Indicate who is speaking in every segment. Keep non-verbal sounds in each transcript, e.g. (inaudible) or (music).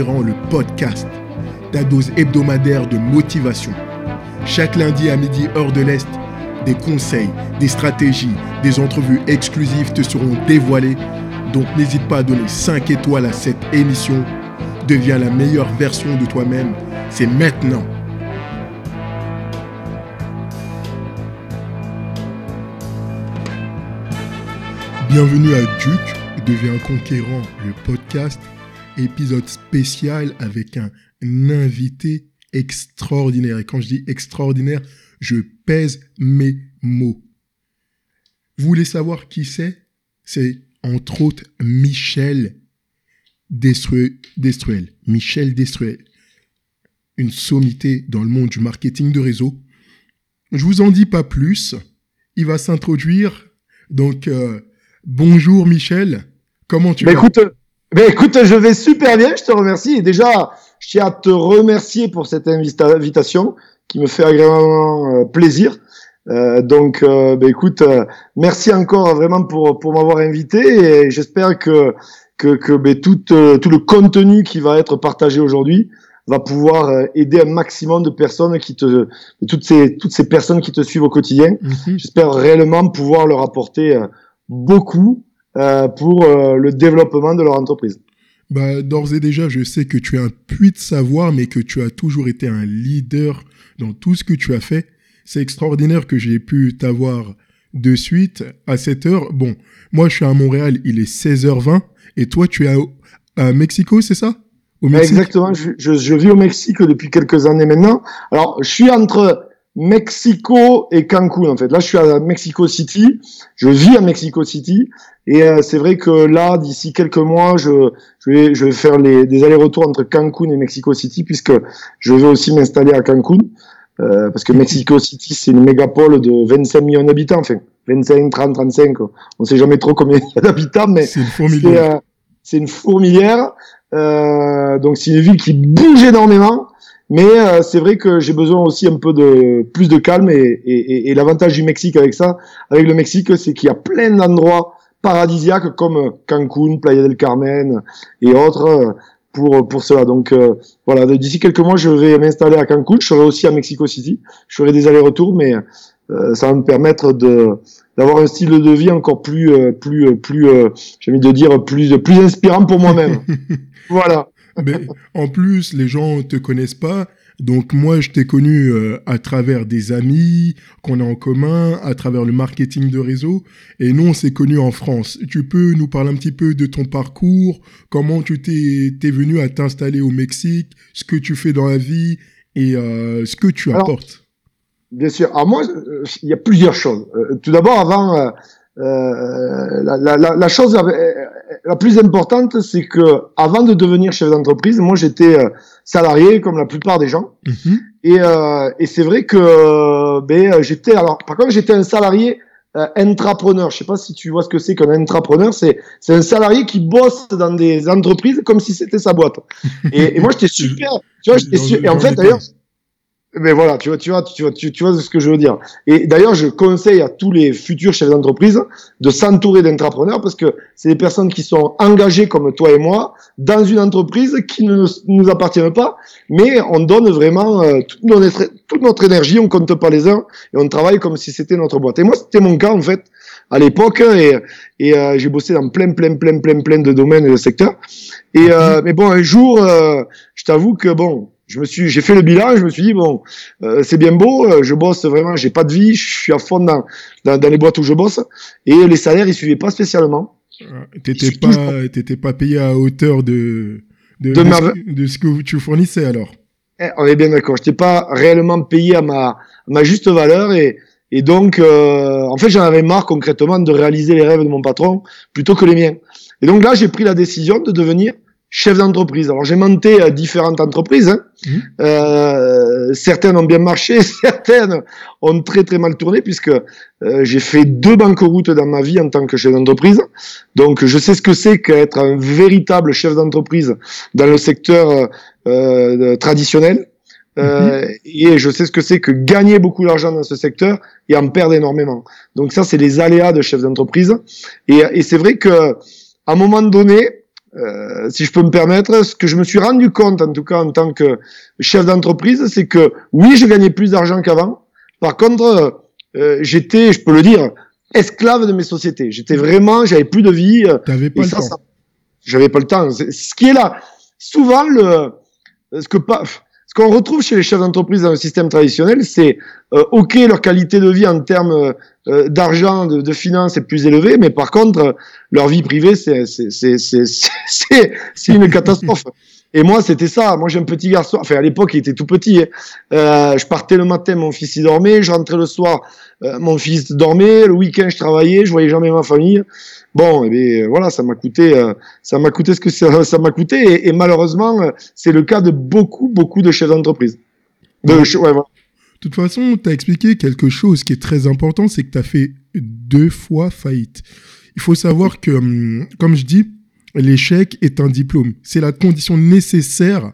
Speaker 1: le podcast, ta dose hebdomadaire de motivation. Chaque lundi à midi, heure de l'Est, des conseils, des stratégies, des entrevues exclusives te seront dévoilées. Donc n'hésite pas à donner 5 étoiles à cette émission. Deviens la meilleure version de toi-même. C'est maintenant. Bienvenue à Duke, deviens conquérant, le podcast épisode spécial avec un invité extraordinaire. Et quand je dis extraordinaire, je pèse mes mots. Vous voulez savoir qui c'est? C'est entre autres Michel Destruel. Michel Destruel. Une sommité dans le monde du marketing de réseau. Je vous en dis pas plus. Il va s'introduire. Donc, euh, bonjour Michel. Comment tu
Speaker 2: bah,
Speaker 1: vas?
Speaker 2: écoute, ben écoute, je vais super bien, je te remercie. Et déjà, je tiens à te remercier pour cette invitation qui me fait agréablement euh, plaisir. Euh, donc, euh, ben écoute, euh, merci encore vraiment pour pour m'avoir invité et j'espère que que, que ben, tout tout le contenu qui va être partagé aujourd'hui va pouvoir aider un maximum de personnes qui te toutes ces toutes ces personnes qui te suivent au quotidien.
Speaker 1: Mhm.
Speaker 2: J'espère réellement pouvoir leur apporter beaucoup euh, pour euh, le développement de leur entreprise.
Speaker 1: Bah, d'ores et déjà, je sais que tu es un puits de savoir, mais que tu as toujours été un leader dans tout ce que tu as fait. C'est extraordinaire que j'ai pu t'avoir de suite à cette heure. Bon, moi, je suis à Montréal, il est 16h20, et toi, tu es à, à Mexico, c'est ça? Au Mexique?
Speaker 2: Exactement, je, je, je vis au Mexique depuis quelques années maintenant. Alors, je suis entre Mexico et Cancun en fait. Là, je suis à Mexico City. Je vis à Mexico City et euh, c'est vrai que là, d'ici quelques mois, je, je vais je vais faire les, des allers-retours entre Cancun et Mexico City puisque je vais aussi m'installer à Cancun euh, parce que Mexico City c'est une mégapole de 25 millions d'habitants. Enfin, 25, 30, 35. On sait jamais trop combien il y a d'habitants, mais
Speaker 1: C'est une
Speaker 2: c'est
Speaker 1: fourmilière.
Speaker 2: euh, c'est une fourmilière. Euh, donc c'est une ville qui bouge énormément. Mais euh, c'est vrai que j'ai besoin aussi un peu de plus de calme et, et, et- et l'avantage du Mexique avec ça, avec le Mexique, c'est qu'il y a plein d'endroits paradisiaques comme Cancun, Playa del Carmen et autres euh, pour pour cela. Donc euh, voilà, d'ici quelques mois, je vais m'installer à Cancun. Je serai aussi à Mexico City. Je ferai des allers-retours, mais euh, ça va me permettre de d'avoir un style de vie encore plus euh, plus euh, plus euh, j'ai envie de dire plus plus inspirant pour moi-même. (laughs) voilà.
Speaker 1: Mais en plus, les gens te connaissent pas. Donc moi, je t'ai connu euh, à travers des amis qu'on a en commun, à travers le marketing de réseau. Et nous, on s'est connus en France. Tu peux nous parler un petit peu de ton parcours, comment tu t'es t'es venu à t'installer au Mexique, ce que tu fais dans la vie et euh, ce que tu
Speaker 2: Alors,
Speaker 1: apportes.
Speaker 2: Bien sûr. Alors moi, euh, il y a plusieurs choses. Tout d'abord, avant, euh, la, la, la, chose la plus importante, c'est que avant de devenir chef d'entreprise, moi j'étais euh, salarié comme la plupart des gens.
Speaker 1: Mhm.
Speaker 2: Et, euh, et c'est vrai que euh, ben, j'étais alors par contre j'étais un salarié euh, intrapreneur. Je sais pas si tu vois ce que c'est qu'un intrapreneur. C'est c'est un salarié qui bosse dans des entreprises comme si c'était sa boîte. Et, et moi j'étais super. Tu vois, j'étais
Speaker 1: Dans-
Speaker 2: su- Et en fait d'ailleurs. Mais voilà, tu vois, tu vois, tu vois, tu, tu vois ce que je veux dire. Et d'ailleurs, je conseille à tous les futurs chefs d'entreprise de s'entourer d'entrepreneurs parce que c'est des personnes qui sont engagées comme toi et moi dans une entreprise qui ne nous appartient pas, mais on donne vraiment euh, toute, notre, toute notre énergie, on compte pas les heures et on travaille comme si c'était notre boîte. Et moi, c'était mon cas en fait à l'époque et, et euh, j'ai bossé dans plein, plein, plein, plein, plein de domaines et de secteurs. Et euh, mais bon, un jour, je t'avoue que bon, je me suis, j'ai fait le bilan, je me suis dit bon, euh, c'est bien beau, euh, je bosse vraiment, j'ai pas de vie, je suis à fond dans, dans, dans les boîtes où je bosse et les salaires ils suivaient pas spécialement.
Speaker 1: Euh, T'étais
Speaker 2: suis toujours-
Speaker 1: pas, t'étais pas payé à hauteur de de,
Speaker 2: De ma-
Speaker 1: ce, que- de ce que tu fournissais alors.
Speaker 2: Eh, on est bien d'accord, j'étais pas réellement payé à ma, à ma juste valeur et et donc euh, en fait j'en avais marre concrètement de réaliser les rêves de mon patron plutôt que les miens. Et donc là j'ai pris la décision de devenir chef d'entreprise. Alors j'ai monté euh, différentes entreprises. hein.
Speaker 1: Mhm.
Speaker 2: Euh, certaines ont bien marché, (laughs) certaines ont très très mal tourné puisque euh, j'ai fait deux banqueroutes dans ma vie en tant que chef d'entreprise. Donc je sais ce que c'est qu'être un véritable chef d'entreprise dans le secteur euh, euh, traditionnel. Euh, Et je sais ce que c'est que gagner beaucoup d'argent dans ce secteur et en perdre énormément. Donc ça, c'est les aléas de chef d'entreprise. Et, et c'est vrai que à un moment donné, euh, si je peux me permettre, ce que je me suis rendu compte, en tout cas en tant que chef d'entreprise, c'est que oui, je gagnais plus d'argent qu'avant. Par contre, euh, j'étais, je peux le dire, esclave de mes sociétés. J'étais vraiment, j'avais plus de vie.
Speaker 1: T'avais pas le temps.
Speaker 2: j'avais pas le temps. Ce qui est là, souvent le, ce que pas, ce qu'on retrouve chez les chefs d'entreprise dans le système traditionnel, c'est euh, ok leur qualité de vie en termes euh, d'argent, de, de, finances est plus élevée, mais par contre leur vie privée c'est (laughs) une (laughs) catastrophe. Et moi, c'était ça. Moi, j'ai un petit garçon. Enfin, à l'époque, il était tout petit. Hein. Euh, je partais le matin, mon fils y dormait. Je rentrais le soir, euh, mon fils dormait. Le week-end, je travaillais. Je voyais jamais ma famille. Bon, et eh bien, voilà, ça m'a coûté, euh, ça m'a coûté ce que ça, ça m'a coûté. Et, et malheureusement, c'est le cas de beaucoup, beaucoup de chefs d'entreprise. De, ouais, voilà.
Speaker 1: De toute façon, tu as expliqué quelque chose qui est très important, c'est que tu as fait deux fois faillite. Il faut savoir que, hum, comme je dis, l'échec est un diplôme. C'est la condition nécessaire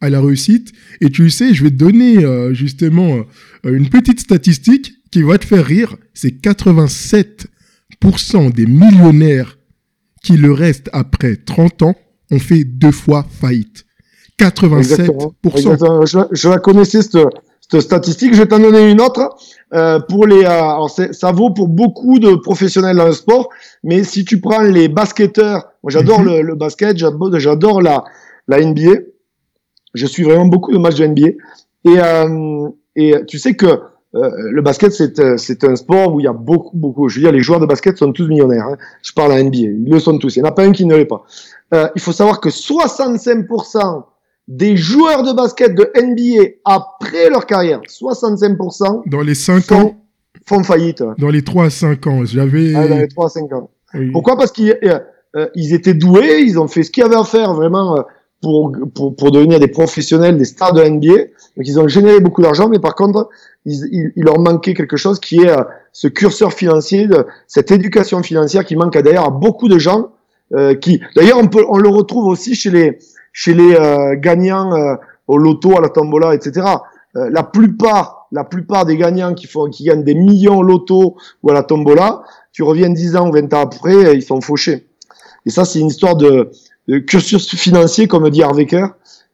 Speaker 1: à la réussite. Et tu sais, je vais te donner euh, justement euh, une petite statistique qui va te faire rire. C'est 87% des millionnaires qui le restent après 30 ans ont fait deux fois faillite. 87%. Exactement.
Speaker 2: Exactement. Je, je, la connaissais cette, cette statistique. Je vais t'en donner une autre. Euh, pour les, euh, alors ça vaut pour beaucoup de professionnels dans le sport, mais si tu prends les basketteurs, moi j'adore mm -hmm. le, le, basket, j'adore la, la NBA. Je suis vraiment beaucoup de matchs de NBA. Et, euh, et tu sais que euh, le basket, c'est un sport où il y a beaucoup, beaucoup. Je veux dire, les joueurs de basket sont tous millionnaires. Hein. Je parle à NBA. Ils le sont tous. Il n'y en a pas un qui ne l'est pas. Euh, il faut savoir que 65% des joueurs de basket de NBA après leur carrière, 65%.
Speaker 1: Dans les 5
Speaker 2: font,
Speaker 1: ans.
Speaker 2: Font faillite.
Speaker 1: Dans les 3 à 5 ans. J'avais.
Speaker 2: Ah, dans les 3 à 5 ans. Oui. Pourquoi? Parce qu'ils euh, euh, ils étaient doués, ils ont fait ce qu'il y avait à faire vraiment euh, pour, pour, pour devenir des professionnels, des stars de NBA. Donc ils ont généré beaucoup d'argent, mais par contre, ils, il, il, leur manquait quelque chose qui est euh, ce curseur financier, de, cette éducation financière qui manque d'ailleurs à beaucoup de gens. Euh, qui, d'ailleurs, on, peut, on le retrouve aussi chez les, chez les euh, gagnants euh, au loto, à la tombola, etc. Euh, la plupart, la plupart des gagnants qui font, qui gagnent des millions au loto ou à la tombola, tu reviens 10 ans ou 20 ans après, ils sont fauchés. Et ça, c'est une histoire de, de, cursus financier, comme dit Harvecker,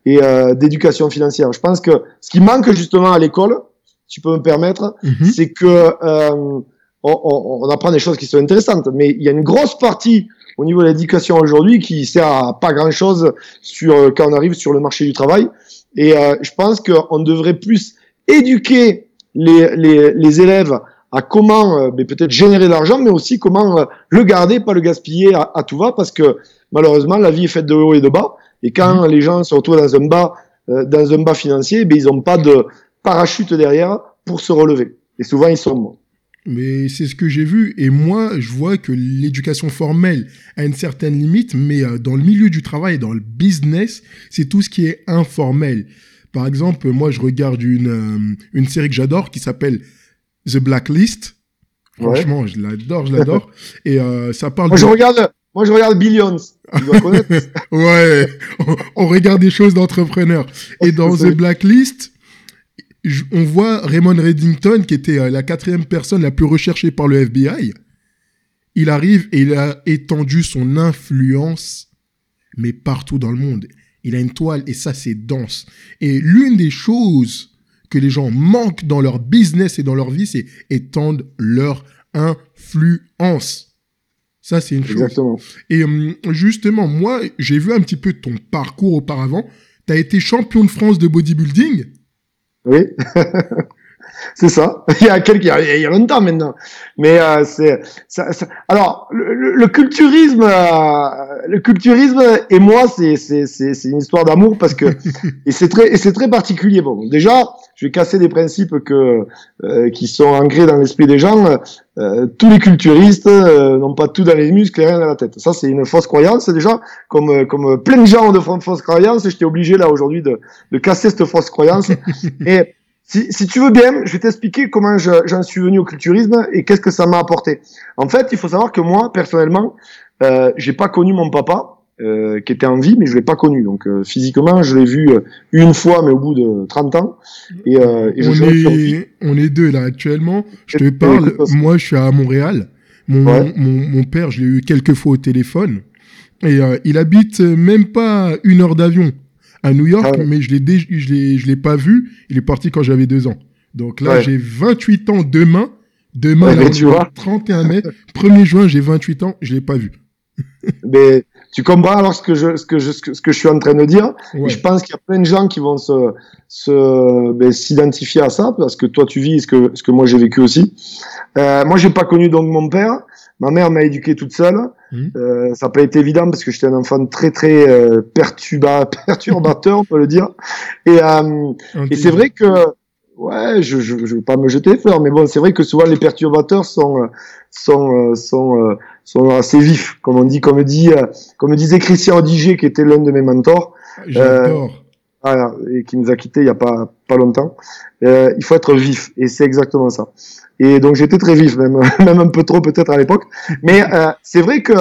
Speaker 2: et euh, d'éducation financière. Je pense que ce qui manque justement à l'école, si tu peux me permettre, mm -hmm. c'est que euh, on, on, on, apprend des choses qui sont intéressantes, mais il y a une grosse partie au niveau de l'éducation aujourd'hui qui sert à pas grand chose sur euh, quand on arrive sur le marché du travail. Et euh, je pense qu'on devrait plus éduquer les, les, les élèves à comment euh, peut-être générer de l'argent, mais aussi comment euh, le garder, pas le gaspiller à, à, tout va, parce que malheureusement la vie est faite de haut et de bas. Et quand mmh. les gens se retrouvent dans un bas, euh, dans un bas financier, ben, ils n'ont pas de parachute derrière pour se relever. Et souvent ils sont morts.
Speaker 1: Mais c'est ce que j'ai vu. Et moi, je vois que l'éducation formelle a une certaine limite, mais euh, dans le milieu du travail, dans le business, c'est tout ce qui est informel. Par exemple, moi, je regarde une, euh, une série que j'adore qui s'appelle The Blacklist. Franchement, ouais. je l'adore, je l'adore. (laughs) Et euh, ça parle.
Speaker 2: Moi, de... je regarde. Moi, je regarde Billions. Tu dois connaître. (laughs)
Speaker 1: ouais, on, on, regarde des choses d'entrepreneurs. Et (laughs) dans The Blacklist, on voit Raymond Reddington, qui était euh, la quatrième personne la plus recherchée par le FBI. Il arrive et il a étendu son influence, mais partout dans le monde. Il a une toile et ça, c'est dense. Et l'une des choses que les gens manquent dans leur business et dans leur vie, c'est étendre leur influence. Ça, c'est une
Speaker 2: Exactement.
Speaker 1: chose. Et hum, justement, moi, j'ai vu un petit peu ton parcours auparavant. Tu as été champion de France de bodybuilding.
Speaker 2: Oui, (laughs) c'est ça. (laughs) Il y a quelques, il y a longtemps maintenant. Mais euh, c'est, ça, ça, alors le, le culturisme, euh, le culturisme et moi, c'est c'est c'est c'est une histoire d'amour parce que (laughs) et c'est très et c'est très particulier. Bon, déjà, je vais casser des principes que euh, qui sont ancrés dans l'esprit des gens. Euh, tous les culturistes euh, n'ont pas tout dans les muscles et rien dans la tête. Ça, c'est une fausse croyance déjà. Comme comme plein de gens ont de fausses croyances, j'étais obligé là aujourd'hui de de casser cette fausse croyance. et (laughs) si, si, tu veux bien, je vais t'expliquer comment j'en suis venu au culturisme et qu'est-ce que ça m'a apporté. En fait, il faut savoir que moi, personnellement, euh, j'ai pas connu mon papa. Euh, qui était en vie, mais je l'ai pas connu. Donc euh, physiquement, je l'ai vu euh, une fois, mais au bout de 30 ans. Et, euh, et
Speaker 1: on, est, on est deux là actuellement. Je te parle. Moi, je suis à Montréal. Mon, ouais. mon, mon, père, je l'ai eu quelques fois au téléphone. Et euh, il habite même pas une heure d'avion à New York, ah mais je l'ai dé- je l'ai je l'ai pas vu. Il est parti quand j'avais deux ans. Donc là,
Speaker 2: Ouais.
Speaker 1: j'ai 28 ans demain. Demain,
Speaker 2: Ouais,
Speaker 1: là,
Speaker 2: mais
Speaker 1: on
Speaker 2: tu
Speaker 1: est le
Speaker 2: vois.
Speaker 1: 31 mai. 1er juin, j'ai 28 ans. Je l'ai pas vu.
Speaker 2: Mais tu comprends alors ce que je, ce que je, ce que, je suis en train de dire?
Speaker 1: Ouais.
Speaker 2: Je pense qu'il y a plein de gens qui vont se, se, ben, s'identifier à ça parce que toi tu vis ce que, ce que moi j'ai vécu aussi. Euh, moi j'ai pas connu donc mon père. Ma mère m'a éduqué toute seule.
Speaker 1: Mhm.
Speaker 2: Euh, ça n'a pas été évident parce que j'étais un enfant très très euh, perturba, (laughs) perturbateur, on peut le dire. Et, euh, et c'est vrai que, ouais, je, je, je veux pas me jeter les fleurs, mais bon, c'est vrai que souvent les perturbateurs sont, euh, sont, euh, sont, euh, sont assez vifs, comme on dit, comme dit, euh, comme disait Christian Odiger, qui était l'un de mes mentors,
Speaker 1: J'adore.
Speaker 2: voilà, et qui nous a quittés il y a pas, pas longtemps. Euh, il faut être vif, et c'est exactement ça. Et donc j'étais très vif, même, (laughs) même un peu trop peut-être à l'époque. Mais euh, c'est vrai que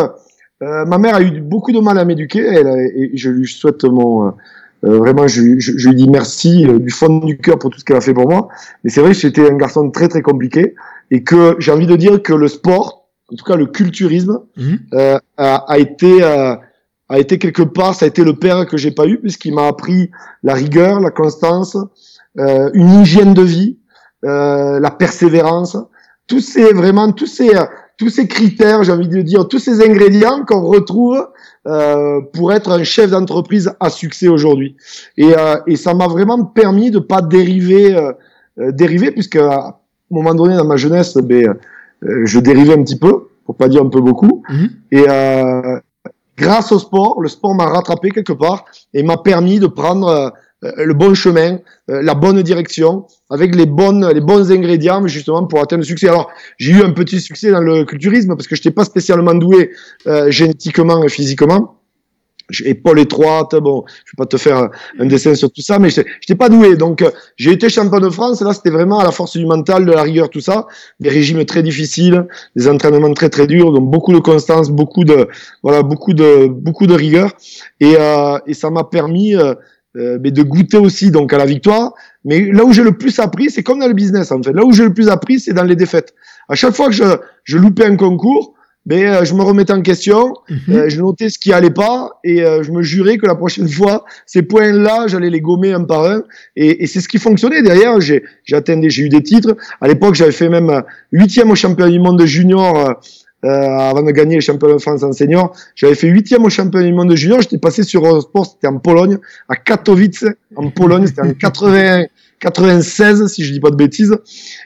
Speaker 2: euh, ma mère a eu beaucoup de mal à m'éduquer, elle a- et je lui souhaite mon, euh, euh, vraiment, je, lui- je, je lui dis merci euh, du fond du cœur pour tout ce qu'elle a fait pour moi. Mais c'est vrai que j'étais un garçon très très compliqué et que j'ai envie de dire que le sport, en tout cas le culturisme,
Speaker 1: Mhm.
Speaker 2: euh, a, a été euh, a été quelque part, ça a été le père que j'ai pas eu puisqu'il m'a appris la rigueur, la constance, euh, une hygiène de vie, euh, la persévérance, tous ces vraiment tous ces tous ces critères, j'ai envie de dire, tous ces ingrédients qu'on retrouve euh, pour être un chef d'entreprise à succès aujourd'hui. Et, euh, et ça m'a vraiment permis de pas dériver, euh, euh, dériver puisque à un moment donné dans ma jeunesse, ben, euh, je dérivais un petit peu, pour pas dire un peu beaucoup.
Speaker 1: Mhm.
Speaker 2: Et euh, grâce au sport, le sport m'a rattrapé quelque part et m'a permis de prendre euh, le bon chemin, euh, la bonne direction, avec les bonnes, les bons ingrédients justement pour atteindre le succès. Alors j'ai eu un petit succès dans le culturisme parce que je n'étais pas spécialement doué euh, génétiquement et physiquement. Épaule étroite, bon, je vais pas te faire un dessin sur tout ça, mais j'étais j'étais pas doué. Donc euh, j'ai été champion de France. Là, c'était vraiment à la force du mental, de la rigueur, tout ça. Des régimes très difficiles, des entraînements très très durs, donc beaucoup de constance, beaucoup de voilà, beaucoup de beaucoup de rigueur. Et, euh, et ça m'a permis euh, euh, mais de goûter aussi donc à la victoire. Mais là où j'ai le plus appris, c'est comme dans le business en fait. Là où j'ai le plus appris, c'est dans les défaites. À chaque fois que je, je loupais un concours, ben, euh, je me remettais en question,
Speaker 1: Mhm.
Speaker 2: euh, je notais ce qui allait pas et euh, je me jurais que la prochaine (laughs) fois, ces points-là, j'allais les gommer un par un. Et, et c'est ce qui fonctionnait. Derrière, j'ai j'ai atteint des- j'ai eu des titres. À l'époque, j'avais fait même huitième au championnat du monde junior. euh, euh, avant de gagner les championnats de France en senior, j'avais fait huitième au championnat du monde junior. J'étais passé sur Eurosport, c'était en Pologne, à Katowice, en Pologne. C'était en (laughs) 80, 96, si je dis pas de bêtises.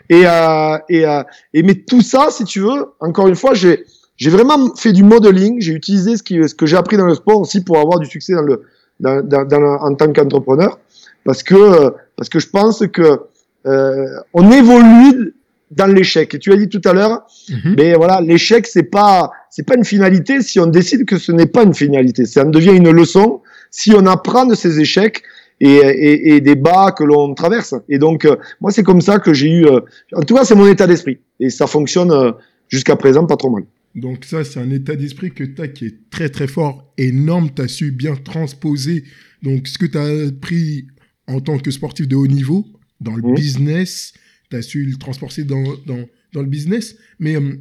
Speaker 2: Et, euh, et, euh, et mais tout ça, si tu veux, encore une fois, j'ai j'ai vraiment fait du modeling. J'ai utilisé ce, qui, ce que j'ai appris dans le sport aussi pour avoir du succès dans le, dans, dans, dans le- en tant qu'entrepreneur, parce que parce que je pense que euh, on évolue dans l'échec. Et tu as dit tout à l'heure,
Speaker 1: Mhm.
Speaker 2: mais voilà, l'échec c'est pas c'est pas une finalité si on décide que ce n'est pas une finalité. Ça en devient une leçon si on apprend de ces échecs et, et, et des bas que l'on traverse. Et donc euh, moi c'est comme ça que j'ai eu. euh, en tout cas c'est mon état d'esprit et ça fonctionne euh, jusqu'à présent pas trop mal.
Speaker 1: Donc ça, c'est un état d'esprit que tu as qui est très très fort, énorme. Tu as su bien transposer donc ce que tu as appris en tant que sportif de haut niveau dans le
Speaker 2: Mhm.
Speaker 1: business. Tu as su le transporter dans, dans, dans le business. Mais euh,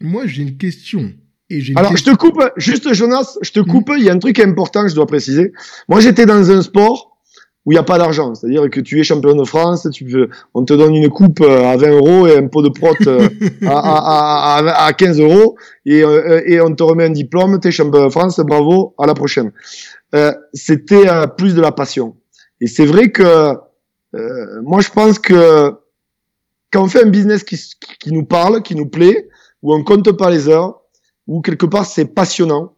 Speaker 1: moi, j'ai une question. Et une
Speaker 2: Alors, je te coupe, juste Jonas, je te coupe, il y a un truc important que je dois préciser. Moi, j'étais dans un sport où il n'y a pas d'argent. C'est-à-dire que tu es champion de France, tu peux, on te donne une coupe euh, à 20 euros et un pot de prot euh, (laughs) à, à, à, à 15 euros et, euh, et on te remet un diplôme, tu es champion de France, bravo, à la prochaine. Euh, C'était euh, plus de la passion. Et c'est vrai que euh, moi, je pense que quand on fait un business qui, qui nous parle, qui nous plaît, où on compte pas les heures, où quelque part c'est passionnant.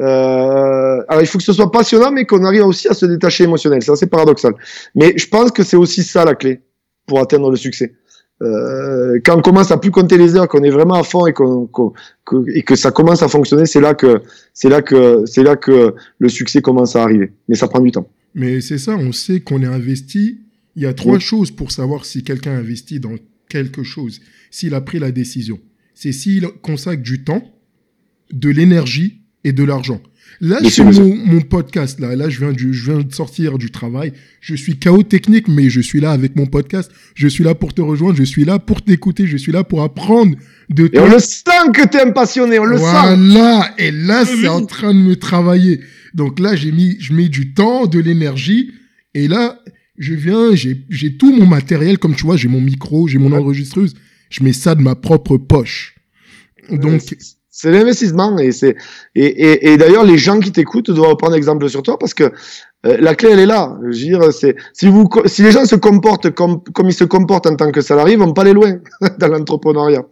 Speaker 2: Euh, alors il faut que ce soit passionnant, mais qu'on arrive aussi à se détacher émotionnel. C'est assez paradoxal. Mais je pense que c'est aussi ça la clé pour atteindre le succès. Euh, quand on commence à plus compter les heures, qu'on est vraiment à fond et, qu'on, que, et que ça commence à fonctionner, c'est là que c'est là que c'est là que le succès commence à arriver. Mais ça prend du temps.
Speaker 1: Mais c'est ça, on sait qu'on est investi. Il y a trois
Speaker 2: Oui.
Speaker 1: choses pour savoir si quelqu'un a investi dans quelque chose, s'il a pris la décision. C'est s'il consacre du temps, de l'énergie et de l'argent. Là, c'est mon, mon, podcast. Là, là je, viens du, je viens de sortir du travail. Je suis chaos technique, mais je suis là avec mon podcast. Je suis là pour te rejoindre. Je suis là pour t'écouter. Je suis là pour apprendre de
Speaker 2: toi. Et on le sent que tu es un passionné. On le
Speaker 1: voilà. sent. Voilà. Et là, c'est en train de me travailler. Donc là, j'ai mis, je mets du temps, de l'énergie. Et là, je viens, j'ai tout mon matériel. Comme tu vois, j'ai mon micro, j'ai mon enregistreuse. Je mets ça de ma propre poche. Donc,
Speaker 2: c'est l'investissement et c'est et, et, et d'ailleurs les gens qui t'écoutent doivent prendre exemple sur toi parce que euh, la clé elle est là. Je veux dire, c'est si vous si les gens se comportent comme comme ils se comportent en tant que salariés, ils vont pas aller loin (laughs) dans l'entrepreneuriat.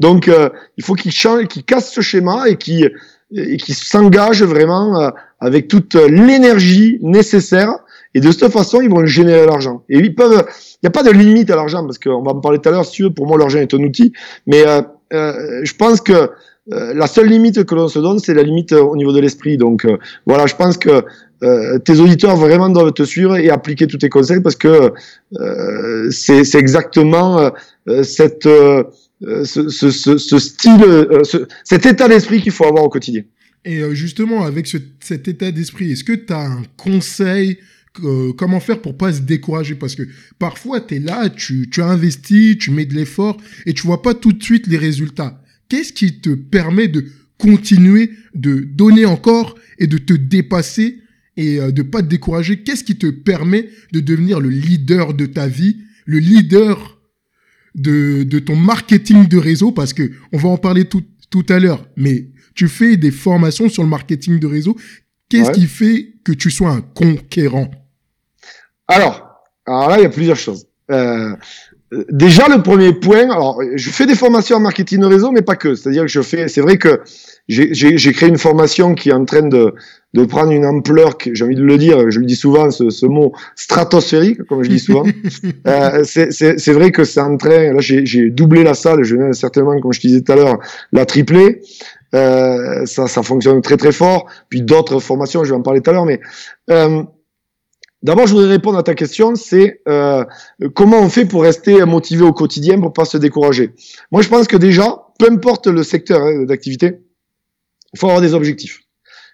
Speaker 2: Donc euh, il faut qu'ils changent, qu'ils cassent ce schéma et qu'ils et s'engagent vraiment euh, avec toute l'énergie nécessaire. Et de cette façon, ils vont générer l'argent. Et ils peuvent. Il n'y a pas de limite à l'argent parce qu'on va en parler tout à l'heure. Si tu pour moi, l'argent est un outil. Mais je pense que euh, la seule limite que l'on se donne, c'est la limite euh, au niveau de l'esprit. Donc euh, voilà, je pense que tes auditeurs vraiment doivent te suivre et appliquer tous tes conseils parce que c'est exactement cette, ce, ce, ce, style, cet état d'esprit qu'il faut avoir au quotidien.
Speaker 1: Et justement, avec cet état d'esprit, est-ce que tu as un conseil comment faire pour pas se décourager? Parce que parfois tu es là, tu, tu as investi, tu mets de l'effort et tu vois pas tout de suite les résultats. Qu'est-ce qui te permet de continuer de donner encore et de te dépasser et euh, de pas te décourager? Qu'est-ce qui te permet de devenir le leader de ta vie, le leader de, de ton marketing de réseau? Parce que on va en parler tout, tout à l'heure, mais tu fais des formations sur le marketing de réseau. Qu'est-ce qui fait que tu sois un conquérant?
Speaker 2: Alors, alors là, il y a plusieurs choses. Euh, déjà le premier point, alors je fais des formations en marketing de réseau, mais pas que. C'est-à-dire que je fais, c'est vrai que j'ai créé une formation qui est en train de, de prendre une ampleur, j'ai envie de le dire, je le dis souvent, ce, ce mot stratosphérique, comme je dis souvent. (laughs) euh, c'est vrai que c'est en train, là j'ai doublé la salle, je viens certainement, comme je disais tout à l'heure, la tripler. Euh, ça, ça fonctionne très très fort. Puis d'autres formations, je vais en parler tout à l'heure, mais euh, D'abord, je voudrais répondre à ta question, c'est euh, comment on fait pour rester motivé au quotidien, pour pas se décourager? Moi, je pense que déjà, peu importe le secteur hein, d'activité, il faut avoir des objectifs.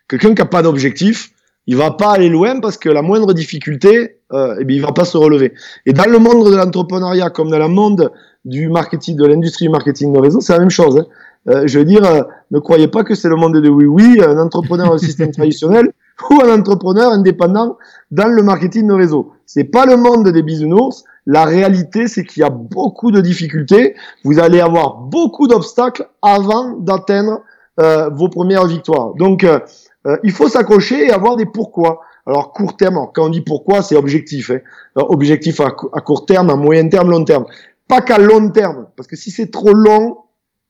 Speaker 2: Quelqu'un qui n'a pas d'objectif, il va pas aller loin parce que la moindre difficulté, euh, eh bien, il va pas se relever. Et dans le monde de l'entrepreneuriat, comme dans le monde du marketing, de l'industrie du marketing de réseau, c'est la même chose. Hein. Euh, je veux dire, euh, ne croyez pas que c'est le monde de oui oui, un entrepreneur au système (laughs) traditionnel ou un entrepreneur indépendant dans le marketing de réseau. C'est pas le monde des bisounours. La réalité, c'est qu'il y a beaucoup de difficultés. Vous allez avoir beaucoup d'obstacles avant d'atteindre euh, vos premières victoires. Donc, euh, euh, il faut s'accrocher et avoir des pourquoi. Alors, court terme, quand on dit pourquoi, c'est objectif. Hein. objectif à, à, court terme, à moyen terme, long terme. Pas qu'à long terme, parce que si c'est trop long,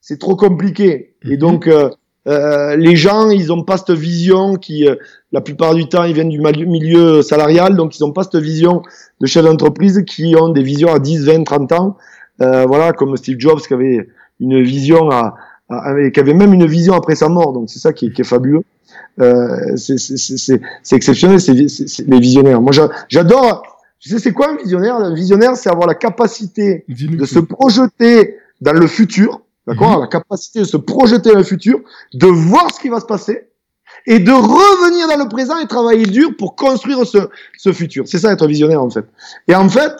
Speaker 2: c'est trop compliqué. Et mhm. donc, euh, les gens, ils ont pas cette vision qui, euh, la plupart du temps, ils viennent du milieu salarial, donc ils ont pas cette vision de chef d'entreprise qui ont des visions à 10, 20, 30 ans. Euh, voilà, comme Steve Jobs qui avait une vision à, qui avait même une vision après sa mort. Donc c'est ça qui est, qui est fabuleux. Euh, c'est exceptionnel, c'est les visionnaires. Moi, j'adore. Tu sais, c'est quoi un visionnaire? Un visionnaire, c'est avoir la capacité de se projeter dans le futur D'accord mhm. La capacité de se projeter dans le futur, de voir ce qui va se passer et de revenir dans le présent et travailler dur pour construire ce, ce futur. C'est ça être visionnaire en fait. Et en fait,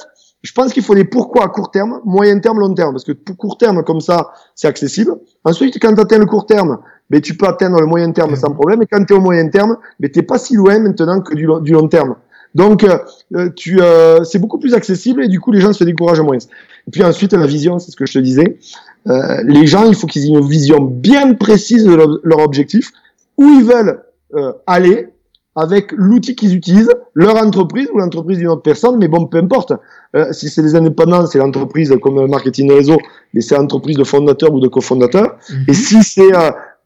Speaker 2: je pense qu'il faut des pourquoi à court terme, moyen terme, long terme. Parce que pour court terme, comme ça, c'est accessible. Ensuite, quand tu atteins le court terme, ben, tu peux atteindre le moyen terme sans problème. Et quand tu es au moyen terme, ben, tu pas si loin maintenant que du, du long terme. Donc, euh, tu, euh, c'est beaucoup plus accessible et du coup, les gens se découragent moins. Et puis ensuite, la vision, c'est ce que je te disais. Euh, les gens, il faut qu'ils aient une vision bien précise de leur, objectif, où ils veulent euh, aller avec l'outil qu'ils utilisent, leur entreprise ou l'entreprise d'une autre personne, mais bon, peu importe. Euh, si c'est des indépendants, c'est l'entreprise comme le marketing de réseau, mais c'est l'entreprise de fondateur ou de cofondateur. Mhm. Et si c'est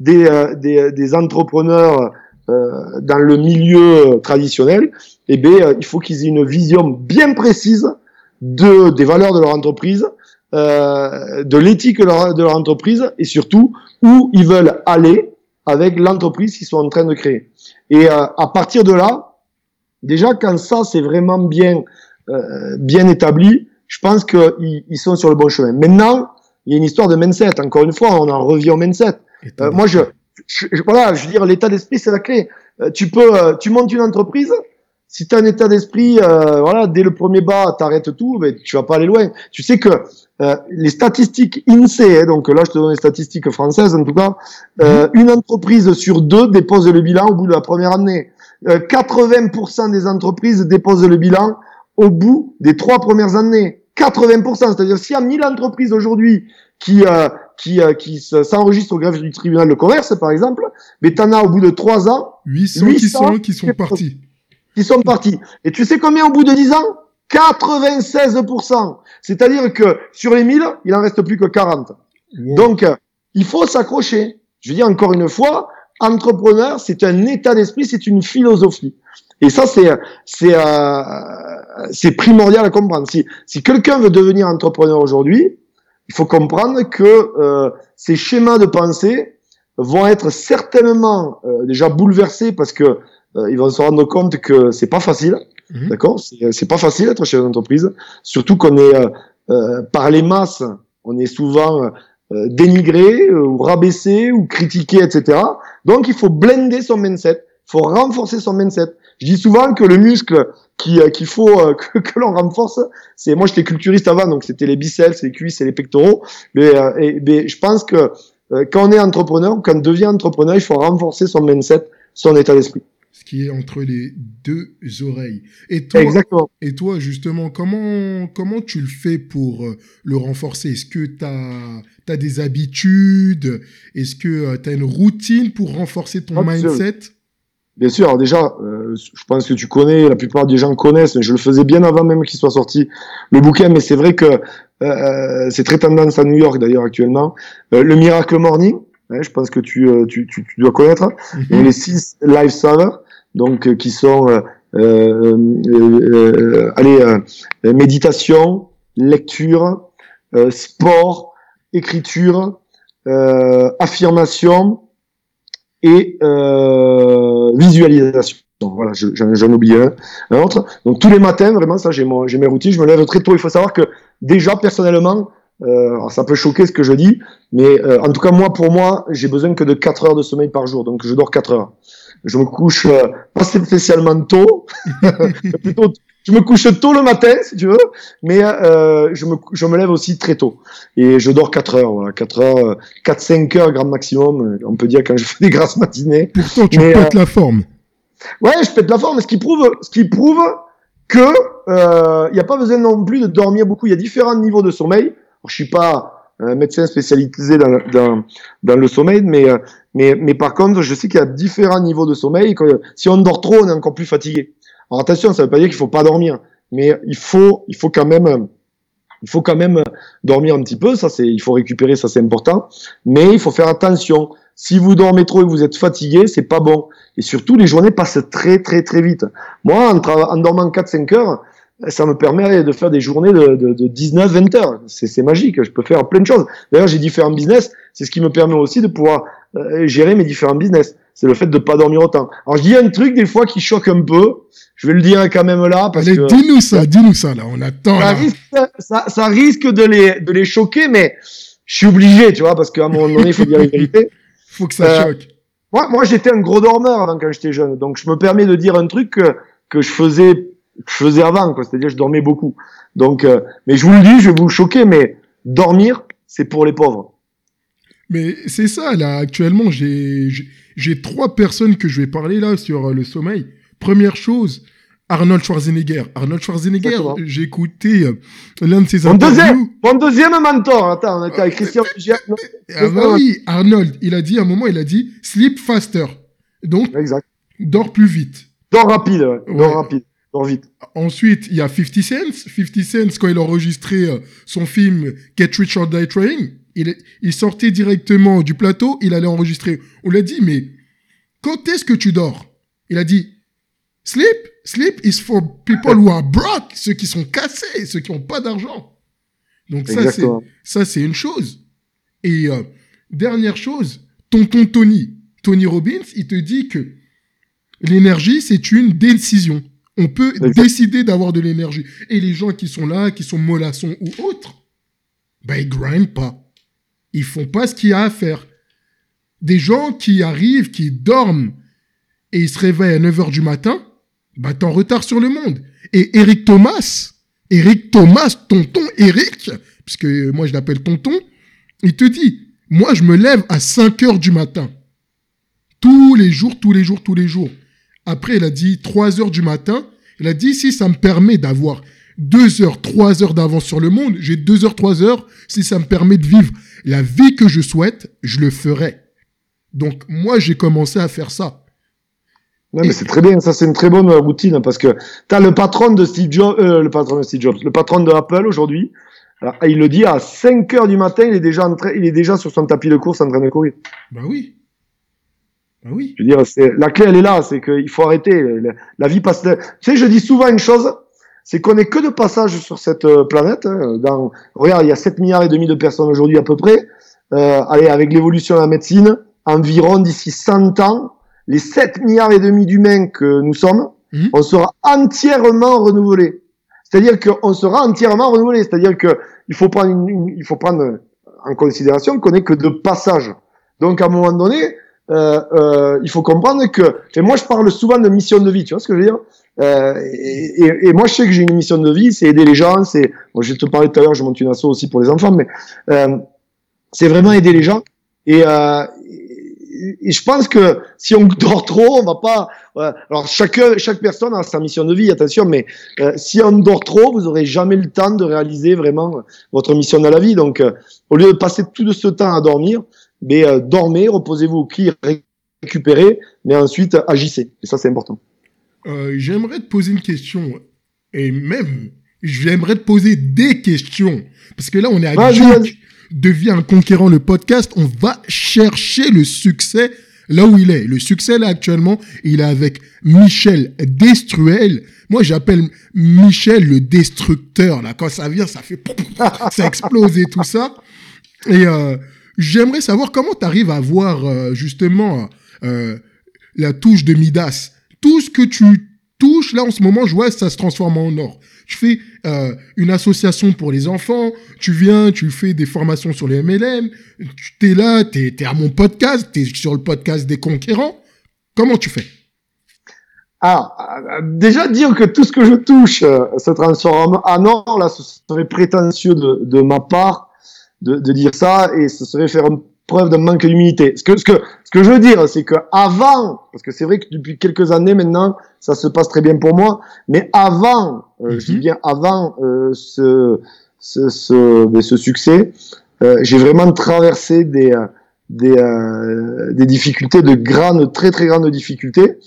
Speaker 2: des, des, des, entrepreneurs dans le milieu traditionnel, eh bien, il faut qu'ils aient une vision bien précise de, des valeurs de leur entreprise, euh, de l'éthique de leur, de leur entreprise et surtout où ils veulent aller avec l'entreprise qu'ils sont en train de créer. Et euh, à partir de là, déjà quand ça c'est vraiment bien euh, bien établi, je pense qu'ils ils sont sur le bon chemin. Maintenant, il y a une histoire de mindset. Encore une fois, on en revient au mindset. Euh, moi, je, je, voilà, je veux dire, l'état d'esprit, c'est la clé. euh, tu peux, euh, tu montes une entreprise. Si tu as un état d'esprit, euh, voilà, dès le premier bas, t'arrêtes tout, mais tu vas pas aller loin. Tu sais que les statistiques INSEE, hein, donc là je te donne les statistiques françaises en tout cas, mhm. une entreprise sur deux dépose le bilan au bout de la première année. 80% des entreprises déposent le bilan au bout des trois premières années. 80%, c'est-à-dire s'il y a 1000 entreprises aujourd'hui qui euh, qui euh, qui s'enregistrent au greffe du tribunal de commerce par exemple, mais tu en as au bout de trois ans
Speaker 1: 800, qui sont qui sont partis.
Speaker 2: Qui sont partis. Et tu sais combien au bout de 10 ans? 96%. C'est-à-dire que sur les 1000, il en reste plus que 40. Donc il faut s'accrocher. Je dire encore une fois, entrepreneur, c'est un état d'esprit, c'est une philosophie. Et ça, c'est c'est euh, c'est primordial à comprendre. Si si quelqu'un veut devenir entrepreneur aujourd'hui, il faut comprendre que euh, ces schémas de pensée vont être certainement euh, déjà bouleversés parce que ils vont se rendre compte que c'est pas facile, mhm. d'accord? C'est pas facile d'être chef d'entreprise, surtout qu'on est euh, par les masses, on est souvent dénigré ou rabaissé ou critiqué, etc. Donc il faut blender son mindset, il faut renforcer son mindset. Je dis souvent que le muscle qui euh, qu'il faut euh, (laughs) que, que l'on renforce, c'est moi j'étais culturiste avant, donc c'était les biceps, les cuisses et les pectoraux. Mais, euh, et, mais je pense que quand on est entrepreneur, quand on devient entrepreneur, il faut renforcer son mindset, son état d'esprit.
Speaker 1: Ce qui est entre les deux oreilles. Et toi,
Speaker 2: Exactement.
Speaker 1: Et toi, justement, comment, comment tu le fais pour le renforcer? Est-ce que tu as, as, des habitudes? Est-ce que tu as une routine pour renforcer ton mindset?
Speaker 2: Bien sûr, alors déjà, euh, je pense que tu connais, la plupart des gens connaissent, mais je le faisais bien avant même qu'il soit sorti le bouquin, mais c'est vrai que euh, euh c'est très tendance à New York d'ailleurs actuellement. Euh, le Miracle Morning, hein, je pense que tu, euh, tu, tu, tu dois connaître, mm les six life savers, donc qui sont allez, méditation, lecture, sport, écriture, affirmation, et euh, visualisation. Voilà, j'en oublie un, un, autre. Donc tous les matins, vraiment, ça, j'ai mes routines. Je me lève très tôt. Il faut savoir que déjà, personnellement, euh, ça peut choquer ce que je dis, mais euh, en tout cas, moi, pour moi, j'ai besoin que de 4 heures de sommeil par jour. Donc je dors 4 heures. Je me couche euh, pas spécialement tôt, (laughs) plutôt je me couche tôt le matin, si tu veux, mais euh, je, me, je me lève aussi très tôt. Et je dors 4 heures, voilà, 4 heures, 4-5 heures grand maximum, on peut dire quand je fais des grasses matinées.
Speaker 1: Pourtant, tu pètes euh, la forme.
Speaker 2: Ouais, je pète la forme, ce qui prouve, ce qui prouve que il euh, n'y a pas besoin non plus de dormir beaucoup. Il y a différents niveaux de sommeil. Je suis pas un médecin spécialisé dans, le sommeil, mais, mais, par contre, je sais qu'il y a différents niveaux de sommeil. Si on dort trop, on est encore plus fatigué. Alors attention, ça ne veut pas dire qu'il faut pas dormir, mais il faut, quand même, il faut quand même dormir un petit peu. Ça, c'est, il faut récupérer, ça c'est important. Mais il faut faire attention. Si vous dormez trop et vous êtes fatigué, c'est pas bon. Et surtout, les journées passent très très très vite. Moi, en, en dormant 4-5 heures, ça me permet de faire des journées de, de, de 19-20 heures. C'est magique, je peux faire plein de choses. D'ailleurs, j'ai différents business, c'est ce qui me permet aussi de pouvoir euh, gérer mes différents business. C'est le fait de pas dormir autant. Alors, je dis un truc des fois qui choque un peu, je vais le dire quand même là. Parce Allez, que,
Speaker 1: dis-nous ça, dis-nous ça, là, on attend.
Speaker 2: Ça,
Speaker 1: là.
Speaker 2: Risque, ça, ça, risque de les, de les choquer, mais je suis obligé, tu vois, parce qu'à un moment donné, il faut dire la vérité. (laughs)
Speaker 1: faut que ça euh, choque.
Speaker 2: Moi, moi j'étais un gros dormeur avant quand j'étais jeune, donc je me permets de dire un truc que, que je faisais faisais avant, quoi. C'est-à-dire, je dormais beaucoup. Donc, euh, mais je vous le dis, je vais vous choquer, mais dormir, c'est pour les pauvres.
Speaker 1: Mais c'est ça, là, actuellement, j'ai, trois personnes que je vais parler là sur euh, le sommeil. Première chose, Arnold Schwarzenegger. Arnold Schwarzenegger, j'ai écouté euh, l'un de ses
Speaker 2: mon Deuxième, mon deuxième mentor. Attends, on était avec Christian
Speaker 1: Ah bah oui, Arnold, il a dit à un moment, il a dit sleep faster. Donc,
Speaker 2: exact.
Speaker 1: dors plus vite.
Speaker 2: Dors rapide, ouais. Dors rapide. Vite.
Speaker 1: Ensuite, il y a 50 Cent. 50 Cent, quand il a enregistré euh, son film Get Rich or Die Trying, il, il sortait directement du plateau, il allait enregistrer. On lui a dit, mais quand est-ce que tu dors? Il a dit, sleep, sleep is for people who are broke, ceux qui sont cassés, ceux qui n'ont pas d'argent. Donc ça, c'est, ça, c'est une chose. Et euh, dernière chose, tonton Tony, Tony Robbins, il te dit que l'énergie, c'est une décision. On peut décider d'avoir de l'énergie. Et les gens qui sont là, qui sont mollassons ou autres, ben ils grindent pas. Ils font pas ce qu'il y a à faire. Des gens qui arrivent, qui dorment et il se réveille à 9h du matin, bah t'es en retard sur le monde. Et Eric Thomas, Eric Thomas, tonton Eric, puisque moi je l'appelle tonton, il te dit, moi je me lève à 5h du matin. Tous les jours, tous les jours, tous les jours. Après, il a dit 3 heures du matin. Il a dit, si ça me permet d'avoir 2 heures, 3 heures d'avance sur le monde, j'ai 2 heures, 3 heures, si ça me permet de vivre la vie que je souhaite, je le ferai. Donc, moi, j'ai commencé à faire ça.
Speaker 2: Non, mais c'est très bien, ça c'est une très bonne routine parce que tu as le patron de Steve Jobs, euh, le patron de Steve Jobs, le patron de Apple aujourd'hui, il le dit à 5 heures du matin, il est déjà en train, il est déjà sur son tapis de course en train de courir.
Speaker 1: Bah oui. Oui.
Speaker 2: Je veux dire, c'est, la clé elle est là, c'est qu'il faut arrêter. La, vie passe. Tu sais, je dis souvent une chose, c'est qu'on est que de passage sur cette euh, planète. Hein. Dans, regarde, il y a 7 milliards et demi de personnes aujourd'hui à peu près. Euh, allez, avec l'évolution de la médecine, environ d'ici 100 ans, les 7 milliards et demi d'humains que nous sommes, mhm. on sera entièrement renouvelés. C'est-à-dire qu'on sera entièrement renouvelé. C'est-à-dire que il faut prendre, il faut prendre en considération qu'on n'est que de passage. Donc à un moment donné, il faut comprendre que. Et moi, je parle souvent de mission de vie. Tu vois ce que je veux dire? Euh, et, et, moi, je sais que j'ai une mission de vie, c'est aider les gens. C'est, moi, je te parlais tout à l'heure, je monte une asso aussi pour les enfants, mais euh, c'est vraiment aider les gens. Et, euh, et je pense que si on dort trop, on va pas. alors chaque chaque personne a sa mission de vie, attention, mais euh, si on dort trop, vous aurez jamais le temps de réaliser vraiment votre mission dans la vie. Donc, euh, au lieu de passer tout de ce temps à dormir, mais euh, dormez, reposez-vous au pied, récupérez, mais ensuite agissez. Et ça, c'est important.
Speaker 1: j'aimerais te poser une question, et même j'aimerais te poser des questions, parce que là, on est à devient un conquérant le podcast, on va chercher le succès là où il est. Le succès là actuellement, il est avec Michel Destruel. Moi, j'appelle Michel le destructeur. Là, quand ça vient, ça fait (laughs) ça explose et tout ça. Et euh, j'aimerais savoir comment tu arrives à voir euh, justement euh, la touche de Midas. Tout ce que tu touches là en ce moment, je vois ça se transforme en or tu fais euh, une association pour les enfants, tu viens, tu fais des formations sur les MLM, tu es là, tu es, à mon podcast, tu es sur le podcast des conquérants. Comment tu fais?
Speaker 2: Ah, déjà dire que tout ce que je touche euh, se transforme en or, là, ce serait prétentieux de, de ma part de, de, dire ça et ce serait faire un preuve d'un manque d'humilité. Ce que, ce, que, ce que je veux dire, c'est que avant, parce que c'est vrai que depuis quelques années maintenant, ça se passe très bien pour moi, mais avant, euh, je dis mhm. bien avant euh, ce, ce, ce, ben, ce, succès, euh, j'ai vraiment traversé des, euh, des, euh, des difficultés, de grandes, très très grandes difficultés.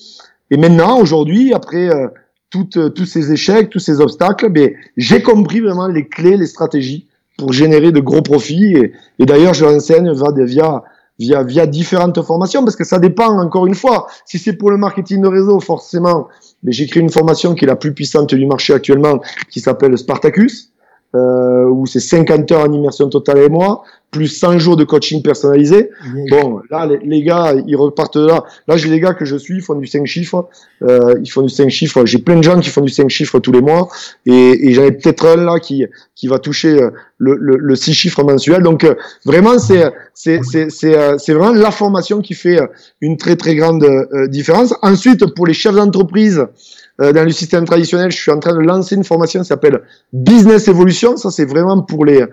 Speaker 2: Et maintenant, aujourd'hui, après toutes, tous ces échecs, tous ces obstacles, ben, j'ai compris vraiment les clés, les stratégies pour générer de gros profits. Et, d'ailleurs, je l'enseigne via, via, via différentes formations parce que ça dépend, encore une fois. Si c'est pour le marketing de réseau, forcément, mais créé une formation qui est la plus puissante du marché actuellement, qui s'appelle Spartacus euh, où c'est 50 heures en immersion totale et moi, plus 100 jours de coaching personnalisé. Bon, là, les, les, gars, ils repartent de là. Là, j'ai les gars que je suis, ils font du 5 chiffres. Euh, ils font du 5 chiffres. J'ai plein de gens qui font du 5 chiffres tous les mois. Et, et j'en ai peut-être un là qui, qui va toucher euh, le, le, le 6 chiffres mensuel. Donc, euh, vraiment, c'est, c'est, c'est, c'est, euh, c'est vraiment la formation qui fait une très, très grande différence. Ensuite, pour les chefs d'entreprise, euh, dans le système traditionnel, je suis en train de lancer une formation qui s'appelle Business Evolution. Ça, c'est vraiment pour les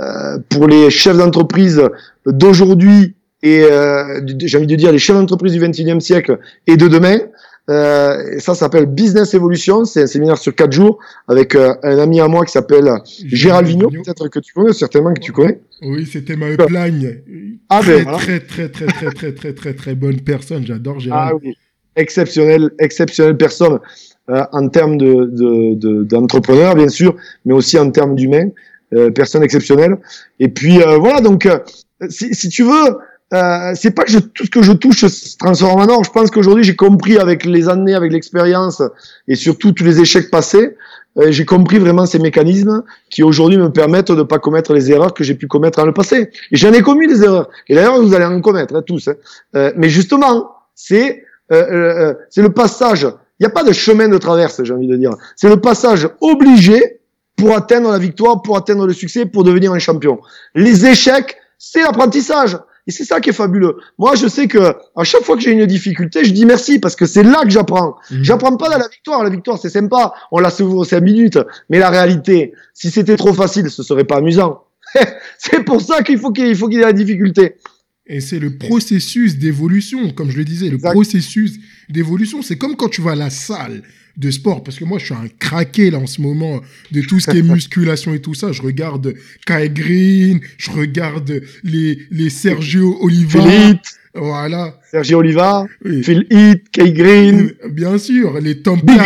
Speaker 2: euh, pour les chefs d'entreprise d'aujourd'hui et euh, j'ai envie de dire les chefs d'entreprise du 21e siècle et de demain. Euh, ça s'appelle Business Evolution. C'est un séminaire sur quatre jours avec euh, un ami à moi qui s'appelle Gérald Vigneault, peut-être que tu connais, certainement que tu connais.
Speaker 1: Oui, c'était ma plagne. Ah, ben, très, très, très, très, très, très, très, très, très bonne personne. J'adore Gérald. Ah oui,
Speaker 2: exceptionnelle, exceptionnelle personne. Euh, en termes d'entrepreneurs, de, de, bien sûr, mais aussi en termes d'humains, euh, personnes exceptionnelles. Et puis euh, voilà, donc si, si, tu veux, euh, c'est pas que je, tout ce que je touche se transforme en or. Je pense qu'aujourd'hui, j'ai compris avec les années, avec l'expérience et surtout tous les échecs passés, euh, j'ai compris vraiment ces mécanismes qui aujourd'hui me permettent de ne pas commettre les erreurs que j'ai pu commettre dans le passé. Et j'en ai commis des erreurs. Et d'ailleurs, vous allez en commettre hein, tous. Hein. Euh, mais justement, c'est c'est le passage il n'y a pas de chemin de traverse, j'ai envie de dire. C'est le passage obligé pour atteindre la victoire, pour atteindre le succès, pour devenir un champion. Les échecs, c'est l'apprentissage. Et c'est ça qui est fabuleux. Moi, je sais que à chaque fois que j'ai une difficulté, je dis merci parce que c'est là que j'apprends. Mhm. J'apprends pas dans la victoire. La victoire, c'est sympa. On la sauve aux 5 minutes. Mais la réalité, si c'était trop facile, ce serait pas amusant. (laughs) c'est pour ça qu'il faut qu'il faut qu'il y ait la difficulté.
Speaker 1: Et c'est le processus d'évolution, comme je le disais, le processus d'évolution. C'est comme quand tu vas à la salle de sport, parce que moi, je suis un craqué là en ce moment de tout ce qui est (laughs) musculation et tout ça. Je regarde Kai Green, je regarde les, les Sergio Oliva.
Speaker 2: Phil
Speaker 1: Voilà.
Speaker 2: Sergio Oliva, Phil Heath, Kai Green.
Speaker 1: Bien sûr, les Tom
Speaker 2: Big.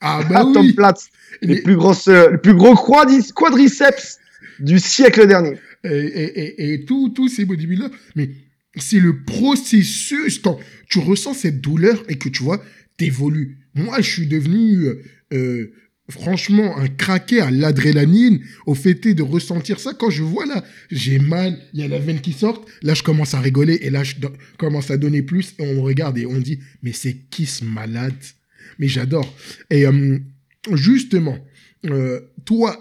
Speaker 1: Ah, bah (laughs) oui.
Speaker 2: Tom Platz. Les, plus grosses, le plus gros quadriceps du siècle dernier.
Speaker 1: Et, et, tous ces bodybuilders. Mais c'est le processus quand tu ressens cette douleur et que tu vois, t'évolues. Moi, je suis devenu, euh, franchement, un craqué à l'adrénaline, au fait de ressentir ça. Quand je vois là, j'ai mal, il y a la veine qui sort, là, je commence à rigoler et là, je commence à donner plus et on regarde et on dit, mais c'est qui ce malade? Mais j'adore. Et euh, justement, euh, toi,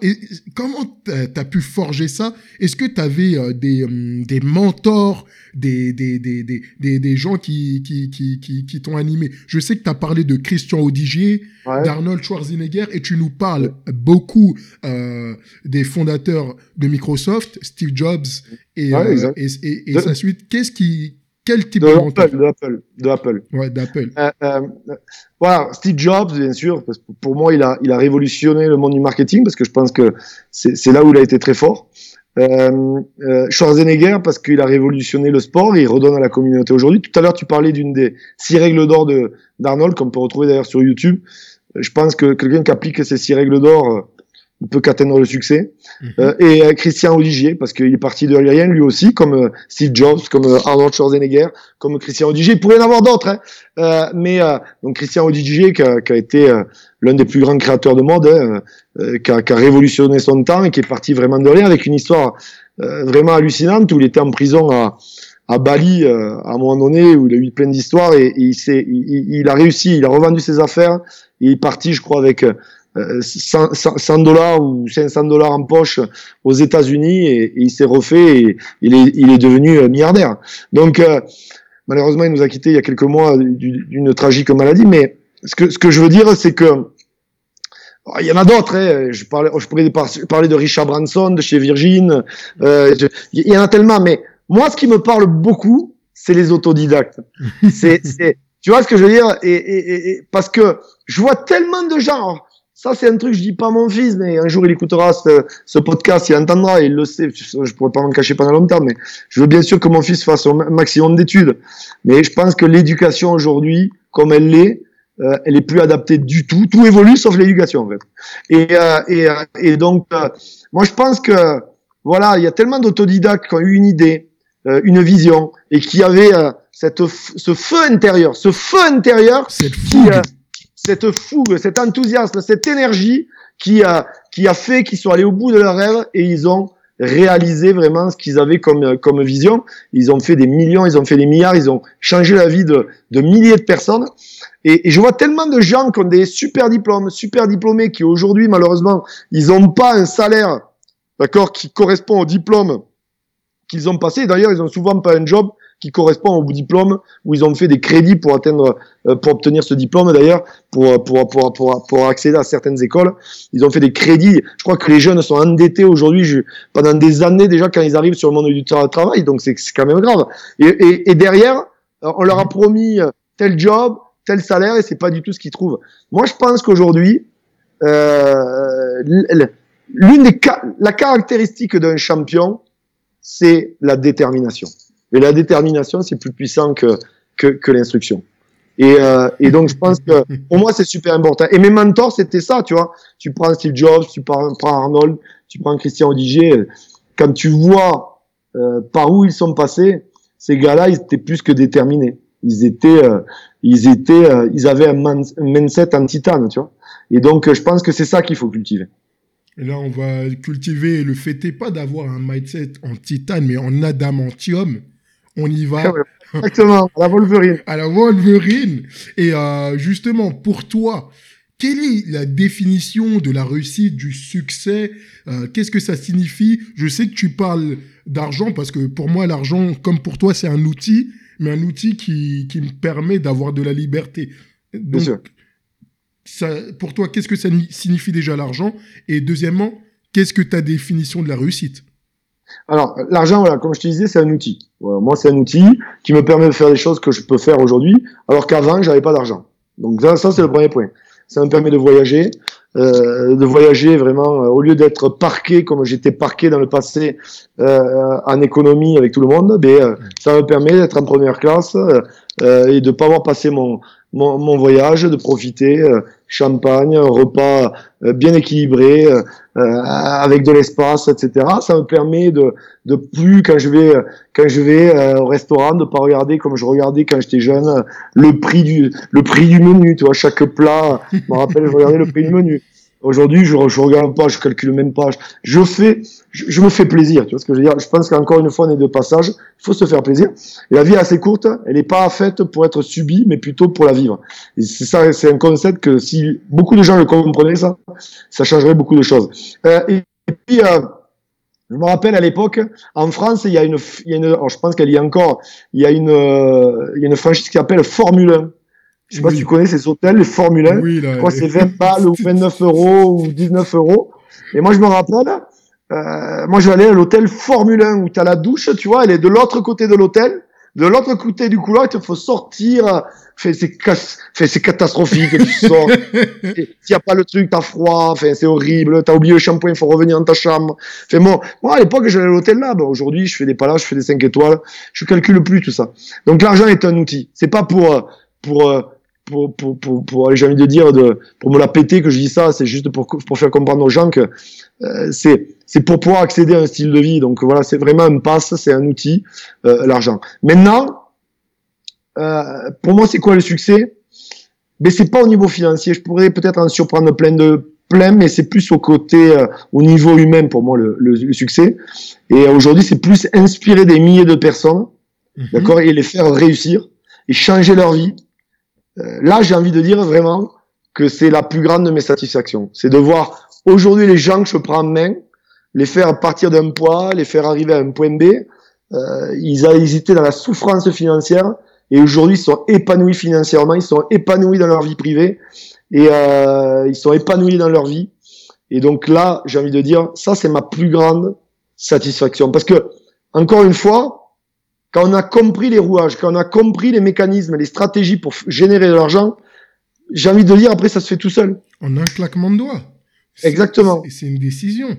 Speaker 1: comment tu as, pu forger ça? Est-ce que tu avais euh, des, hum, des mentors, des, des, des, des, des gens qui, qui, qui, qui, qui t'ont animé? Je sais que tu as parlé de Christian Audigier, d'Arnold Schwarzenegger, et tu nous parles beaucoup euh, des fondateurs de Microsoft, Steve Jobs et, et, et, et, sa suite. Qu'est-ce qui, quel type de,
Speaker 2: de Apple, de Apple.
Speaker 1: Ouais, d'Apple.
Speaker 2: Euh, euh, voilà, Steve Jobs, bien sûr, parce que pour moi, il a, il a révolutionné le monde du marketing parce que je pense que c'est là où il a été très fort. Euh, euh, Schwarzenegger parce qu'il a révolutionné le sport et il redonne à la communauté aujourd'hui. Tout à l'heure, tu parlais d'une des six règles d'or de d'Arnold qu'on peut retrouver d'ailleurs sur YouTube. Je pense que quelqu'un qui applique ces six règles d'or ne peut qu'atteindre le succès. Mhm. Euh, et euh, Christian Odigier, parce qu'il est parti de rien lui aussi, comme euh, Steve Jobs, comme Arnold Schwarzenegger, comme Christian Odigier. Il pourrait y en avoir d'autres, hein. mais donc Christian Odigier, qui a, qui a été l'un des plus grands créateurs de mode, hein, qui a, qui, a, révolutionné son temps et qui est parti vraiment de rien, avec une histoire vraiment hallucinante où il était en prison à, à Bali à un moment donné où il a eu plein d'histoires et, il, il, il, a réussi, il a revendu ses affaires et il est parti, je crois, avec 100 dollars ou 500 dollars en poche aux États-Unis et, il s'est refait et il est, il est devenu euh, milliardaire. Donc euh, malheureusement, il nous a quitté il y a quelques mois d'une tragique maladie. Mais ce que, ce que je veux dire, c'est que oh, il y en a d'autres. Hein. Je, parlais, je pourrais parler de Richard Branson de chez Virgin. Euh, il y en a tellement. Mais moi, ce qui me parle beaucoup, c'est les autodidactes. (laughs) c'est, tu vois ce que je veux dire? Et, et, et, parce que je vois tellement de gens. Ça, c'est un truc, je dis pas à mon fils, mais un jour, il écoutera ce, podcast, il entendra, il le sait. Je pourrais pas m'en cacher pendant longtemps, mais je veux bien sûr que mon fils fasse un maximum d'études. Mais je pense que l'éducation aujourd'hui, comme elle l'est, euh, elle est plus adaptée du tout. Tout évolue sauf l'éducation, en fait. Et, euh, et, euh, et donc, moi, je pense que, voilà, il y a tellement d'autodidactes qui ont eu une idée, une vision, et qui avaient cette, ce feu intérieur, ce feu intérieur
Speaker 1: qui,
Speaker 2: cette fougue, cet enthousiasme, cette énergie qui a, qui a fait qu'ils sont allés au bout de leur rêve et ils ont réalisé vraiment ce qu'ils avaient comme, comme vision. Ils ont fait des millions, ils ont fait des milliards, ils ont changé la vie de, de milliers de personnes. Et, je vois tellement de gens qui ont des super diplômes, super diplômés, qui aujourd'hui, malheureusement, ils n'ont pas un salaire, d'accord, qui correspond au diplôme qu'ils ont passé. D'ailleurs, ils ont souvent pas un job qui correspond au diplôme où ils ont fait des crédits pour atteindre, euh, pour obtenir ce diplôme d'ailleurs, pour, pour, pour, pour, pour accéder à certaines écoles. Ils ont fait des crédits. Je crois que les jeunes sont endettés aujourd'hui pendant des années déjà quand ils arrivent sur le monde du travail, donc c'est quand même grave. Et, et, et derrière, on leur a promis tel job, tel salaire, et c'est pas du tout ce qu'ils trouvent. Moi, je pense qu'aujourd'hui, euh, l'une des la caractéristique d'un champion, c'est la détermination. Mais la détermination, c'est plus puissant que, que, que l'instruction. Et, euh, et, donc, je pense que (laughs) pour moi, c'est super important. Et mes mentors, c'était ça, tu vois. Tu prends Steve Jobs, tu prends, Arnold, tu prends Christian Odigier. Quand tu vois euh, par où ils sont passés, ces gars-là, ils étaient plus que déterminés. Ils étaient, euh, ils étaient, ils avaient un, mindset en titane, tu vois. Et donc, je pense que c'est ça qu'il faut cultiver.
Speaker 1: Et là, on va cultiver le fait pas d'avoir un mindset en titane, mais en adamantium on y va.
Speaker 2: Exactement, à la Wolverine.
Speaker 1: à la Wolverine. Et euh, justement, pour toi, quelle est la définition de la réussite, du succès euh, Qu'est-ce que ça signifie? Je sais que tu parles d'argent parce que pour moi, l'argent, comme pour toi, c'est un outil, mais un outil qui, qui me permet d'avoir de la liberté. Donc, ça, pour toi, qu'est-ce que ça signifie déjà l'argent? Et deuxièmement, qu'est-ce que ta définition de la réussite?
Speaker 2: Alors, l'argent, voilà, comme je te disais, c'est un outil. moi, c'est un outil qui me permet de faire des choses que je peux faire aujourd'hui, alors qu'avant, j'avais pas d'argent. Donc ça, ça c'est le premier point. Ça me permet de voyager, euh, de voyager vraiment euh, au lieu d'être parqué comme j'étais parqué dans le passé euh, en économie avec tout le monde. Euh, ça me permet d'être en première classe euh, et de pas avoir passé mon mon, mon voyage, de profiter champagne, repas bien équilibré avec de l'espace, etc. Ça me permet de de plus quand je vais quand je vais au restaurant de pas regarder comme je regardais quand j'étais jeune le prix du le prix du menu. Tu vois, chaque plat, je me rappelle, je regardais le prix du menu. Aujourd'hui, je, je regarde pas, je calcule même pas. Je fais, je, me fais plaisir. Tu vois ce que je veux dire? Je pense qu'encore une fois, on est de passage. Il faut se faire plaisir. La vie est assez courte. Elle n'est pas faite pour être subie, mais plutôt pour la vivre. Et c'est ça, c'est un concept que si beaucoup de gens le comprenaient, ça, ça changerait beaucoup de choses. Euh, et, puis, euh, je me rappelle à l'époque, en France, il y a une, il y a une je pense qu'elle y est encore, il y a une, euh, il y a une franchise qui s'appelle Formule 1. Je sais pas si tu connais ces hôtels, les Formule 1. Oui, je crois que c'est 20 balles ou (laughs) 29 euros ou 19 euros. Et moi, je me rappelle, euh, moi, j'allais à l'hôtel Formule 1 où tu as la douche, tu vois, elle est de l'autre côté de l'hôtel. De l'autre côté du couloir, il te faut sortir. Fait, c'est, c'est catastrophique. tu (laughs) sors. S'il n'y a pas le truc, t'as froid. C'est horrible. T'as oublié le shampoing, il faut revenir dans ta chambre. Fait, bon, moi, à l'époque, j'allais à l'hôtel là. Bon, aujourd'hui, je fais des palaces, je fais des 5 étoiles. Je calcule plus tout ça. Donc, l'argent est un outil. C'est pas pour, pour, euh, pour, pour, pour, pour j'ai envie de dire, de, pour me la péter que je dis ça, c'est juste pour, pour faire comprendre aux gens que euh, c'est, c'est pour pouvoir accéder à un style de vie. Donc voilà, c'est vraiment un passe, c'est un outil, euh, l'argent. Maintenant, euh, pour moi, c'est quoi le succès? Mais c'est pas au niveau financier. Je pourrais peut-être en surprendre plein de plein, mais c'est plus au côté, euh, au niveau humain pour moi le, le, succès. Et aujourd'hui, c'est plus inspirer des milliers de personnes, mhm. d'accord, et les faire réussir et changer leur vie euh, là, j'ai envie de dire vraiment que c'est la plus grande de mes satisfactions. C'est de voir aujourd'hui les gens que je prends en main, les faire partir d'un poids, les faire arriver à un point B. Euh, ils, ils étaient dans la souffrance financière et aujourd'hui ils sont épanouis financièrement, ils sont épanouis dans leur vie privée et euh, ils sont épanouis dans leur vie. Et donc là, j'ai envie de dire, ça c'est ma plus grande satisfaction parce que encore une fois, quand on a compris les rouages, quand on a compris les mécanismes, les stratégies pour générer de l'argent, j'ai envie de dire, après, ça se fait tout seul.
Speaker 1: En un claquement de doigts.
Speaker 2: Exactement.
Speaker 1: C'est une décision.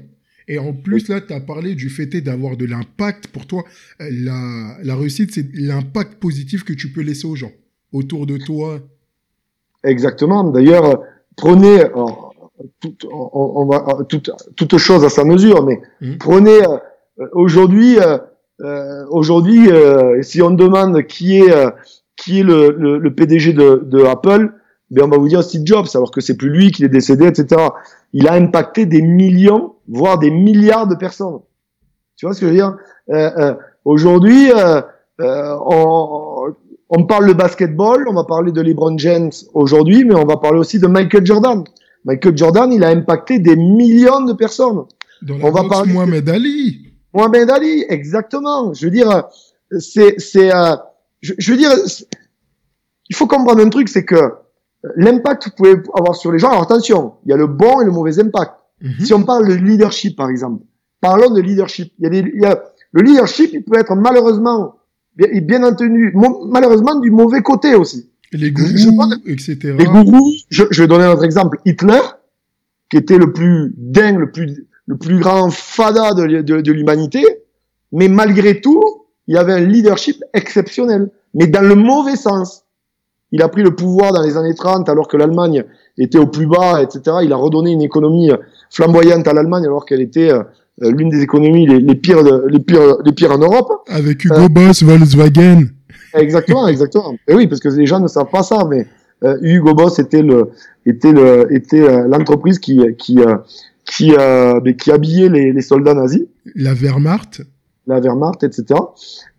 Speaker 1: Et en plus, là, tu as parlé du fait d'avoir de l'impact. Pour toi, la, la réussite, c'est l'impact positif que tu peux laisser aux gens autour de toi.
Speaker 2: Exactement. D'ailleurs, prenez, on, va, toute, toute chose à sa mesure, mais mmh. prenez euh, aujourd'hui, euh, euh, aujourd'hui, euh, si on demande qui est euh, qui est le, le, le PDG de, de, Apple, ben on va vous dire Steve Jobs, alors que c'est plus lui qui est décédé, etc. Il a impacté des millions, voire des milliards de personnes. Tu vois ce que je veux dire? Aujourd'hui, on, on parle de basketball, on va parler de LeBron James aujourd'hui, mais on va parler aussi de Michael Jordan. Michael Jordan, il a impacté des millions de personnes.
Speaker 1: Dans la on va parler Mohamed Ali.
Speaker 2: Mohamed Ali, exactement. Je veux dire, c'est, c'est, euh, je, veux dire, il faut comprendre un truc, c'est que l'impact que vous pouvez avoir sur les gens. Alors attention, il y a le bon et le mauvais impact. Mhm. Si on parle de leadership, par exemple, parlons de leadership. Il y a, des, il y a le leadership, il peut être malheureusement, bien, bien entendu, malheureusement du mauvais côté aussi.
Speaker 1: les gourous, etc.
Speaker 2: Les gourous. Je, je vais donner un autre exemple. Hitler, qui était le plus dingue, le plus le plus grand fada de, de, l'humanité, mais malgré tout, il y avait un leadership exceptionnel, mais dans le mauvais sens. Il a pris le pouvoir dans les années 30 alors que l'Allemagne était au plus bas, etc. Il a redonné une économie flamboyante à l'Allemagne alors qu'elle était euh, l'une des économies les, pires, les pires, les pires en Europe.
Speaker 1: Avec Hugo euh, Boss, Volkswagen.
Speaker 2: Exactement, exactement. Et oui, parce que les gens ne savent pas ça, mais euh, Hugo Boss était le, était le, était l'entreprise qui, qui, qui, euh, qui habillait les, les, soldats nazis.
Speaker 1: La Wehrmacht.
Speaker 2: La Wehrmacht, etc.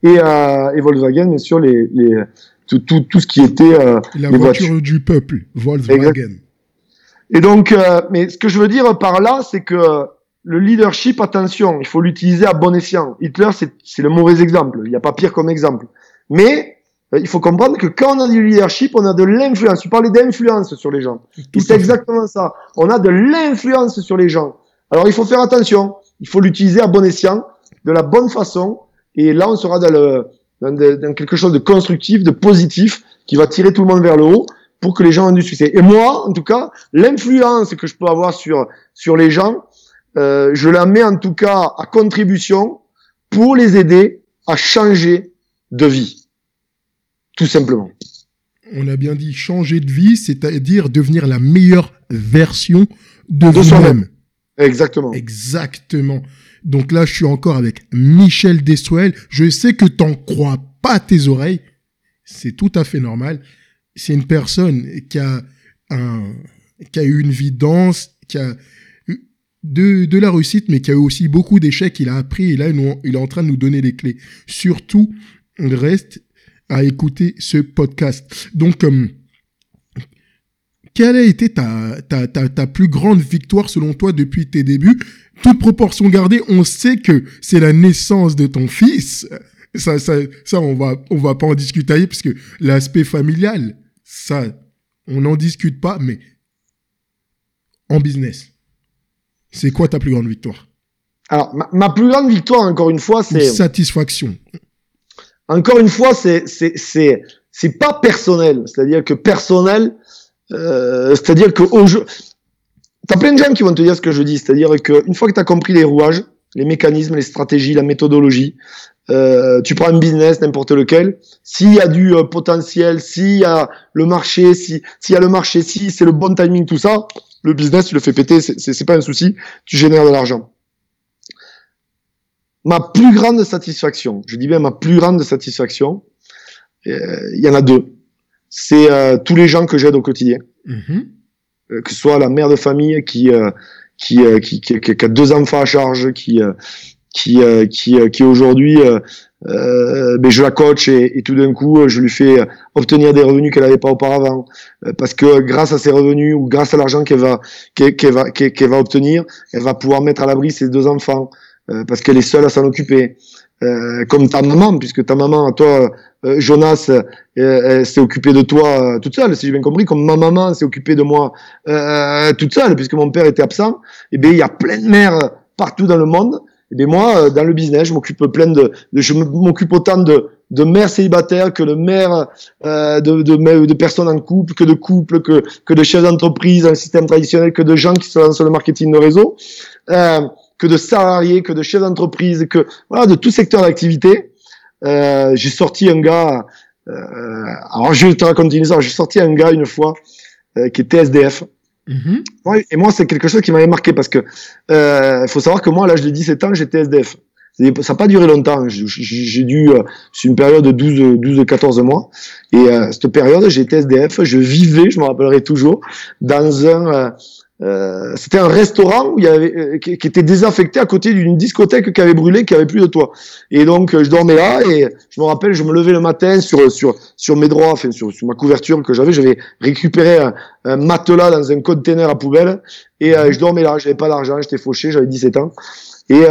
Speaker 2: Et, euh, et Volkswagen, bien sûr, les, les, tout, tout, tout ce qui était... Euh,
Speaker 1: la voiture du peuple, Volkswagen.
Speaker 2: Et donc, euh, mais ce que je veux dire par là, c'est que le leadership, attention, il faut l'utiliser à bon escient. Hitler, c'est le mauvais exemple. Il n'y a pas pire comme exemple. Mais il faut comprendre que quand on a du leadership, on a de l'influence. Tu parlais d'influence sur les gens. C'est exactement ça. On a de l'influence sur les gens. Alors il faut faire attention. Il faut l'utiliser à bon escient, de la bonne façon. Et là, on sera dans, le, dans, quelque chose de constructif, de positif, qui va tirer tout le monde vers le haut pour que les gens aient du succès. Et moi, en tout cas, l'influence que je peux avoir sur sur les gens, euh, je la mets en tout cas à contribution pour les aider à changer de vie. Tout simplement.
Speaker 1: On a bien dit changer de vie, c'est-à-dire devenir la meilleure version de, de vous-même.
Speaker 2: Exactement.
Speaker 1: Exactement. Donc là, je suis encore avec Michel Destruel. Je sais que t'en crois pas tes oreilles. C'est tout à fait normal. C'est une personne qui a un, qui a eu une vie dense, qui a eu de, de la réussite, mais qui a eu aussi beaucoup d'échecs. Il a appris et là, il est en train de nous donner les clés. Surtout, reste à écouter ce podcast. Donc, euh, quelle a été ta, ta, ta, ta, plus grande victoire selon toi depuis tes débuts? Toute proportion gardée, on sait que c'est la naissance de ton fils. Ça, ça, ça, on va, on va pas en discuter parce que l'aspect familial, ça, on n'en discute pas, mais en business, c'est quoi ta plus grande victoire?
Speaker 2: Alors, ma, ma, plus grande victoire, encore une fois, c'est
Speaker 1: satisfaction.
Speaker 2: Encore une fois, c'est c'est c'est c'est pas personnel. C'est-à-dire que personnel, euh, c'est-à-dire que au jeu, t'as plein de gens qui vont te dire ce que je dis, c'est-à-dire que une fois que tu as compris les rouages, les mécanismes, les stratégies, la méthodologie, euh, tu prends un business n'importe lequel, s'il y a du euh, potentiel, s'il y a le marché, si s'il y a le marché, si c'est le bon timing, tout ça, le business tu le fais péter, c'est pas un souci, tu génères de l'argent. Ma plus grande satisfaction, je dis bien ma plus grande satisfaction, euh, il y en a deux c'est euh, tous les gens que j'aide au quotidien. Mm-hmm. Euh, que ce soit la mère de famille qui euh, qui, qui, qui, qui, a deux enfants à charge, qui qui qui, qui aujourd'hui euh, ben je la coach et, et tout d'un coup je lui fais obtenir des revenus qu'elle n'avait pas auparavant parce que grâce à ces revenus ou grâce à l'argent qu'elle va qu'elle va qu'elle va obtenir elle va pouvoir mettre à l'abri ses deux enfants parce qu'elle est seule à s'en occuper euh, comme ta maman, puisque ta maman, toi, euh, Jonas, euh, s'est occupée de toi toute seule, si j'ai bien compris, comme ma maman s'est occupée de moi toute seule, puisque mon père était absent, et eh bien il y a plein de mères partout dans le monde. Et eh bien moi, dans le business, je m'occupe plein de, je m'occupe autant de, de mères célibataires que de mères euh, de, de, de, personnes en couple, que de couples, que, que de chefs d'entreprise le système traditionnel, que de gens qui sont sur le marketing de réseau. Euh, que de salariés, que de chefs d'entreprise, que voilà, de tout secteur d'activité. Euh, j'ai sorti un gars, euh, alors je vais te raconter une histoire, j'ai sorti un gars une fois euh, qui était SDF. Mm-hmm. et moi, c'est quelque chose qui m'avait marqué parce que il faut savoir que moi, à l'âge de 17 ans, j'étais SDF. Ça n'a pas duré longtemps. J'ai dû, c'est une période de 12, 12, 14 mois. Et cette période, j'étais SDF. Je vivais, je me rappellerai toujours, dans un, euh, c'était un restaurant où il y avait, euh, qui, était désaffecté à côté d'une discothèque qui avait brûlé, qui avait plus de toit. Et donc euh, je dormais là et je me rappelle, je me levais le matin sur sur sur mes droits, enfin sur, sur ma couverture que j'avais, j'avais récupéré un, matelas dans un container à poubelle et je dormais là. J'avais pas d'argent, j'étais fauché, j'avais 17 ans. Et,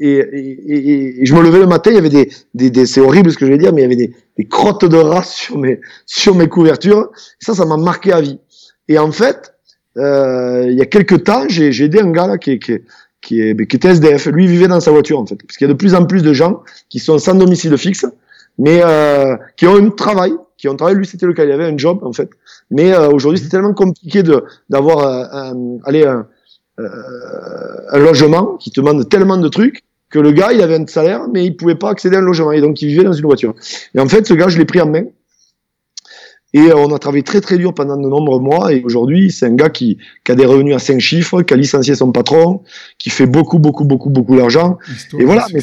Speaker 2: et, et, et, je me levais le matin, il y avait des, des, des c'est horrible ce que je vais dire, mais il y avait des, des crottes de rats sur mes sur mes couvertures. Et ça, ça m'a marqué à vie. Et en fait, euh, il y a quelques temps, j'ai aidé un gars là qui, qui, qui, est, qui était SDF. Lui, il vivait dans sa voiture, en fait. Parce qu'il y a de plus en plus de gens qui sont sans domicile fixe, mais euh, qui ont un travail, qui ont un travail. Lui, c'était le cas, il avait un job, en fait. Mais euh, aujourd'hui, c'est tellement compliqué de d'avoir un, allez, un, euh, un logement qui te demande tellement de trucs que le gars, il avait un salaire, mais il pouvait pas accéder à un logement. Et donc, il vivait dans une voiture. Et en fait, ce gars, je l'ai pris en main. Et euh, on a travaillé très très dur pendant de nombreux mois. Et aujourd'hui, c'est un gars qui, qui, a des revenus à cinq chiffres, qui a licencié son patron, qui fait beaucoup beaucoup beaucoup beaucoup d'argent. Et voilà. Mais,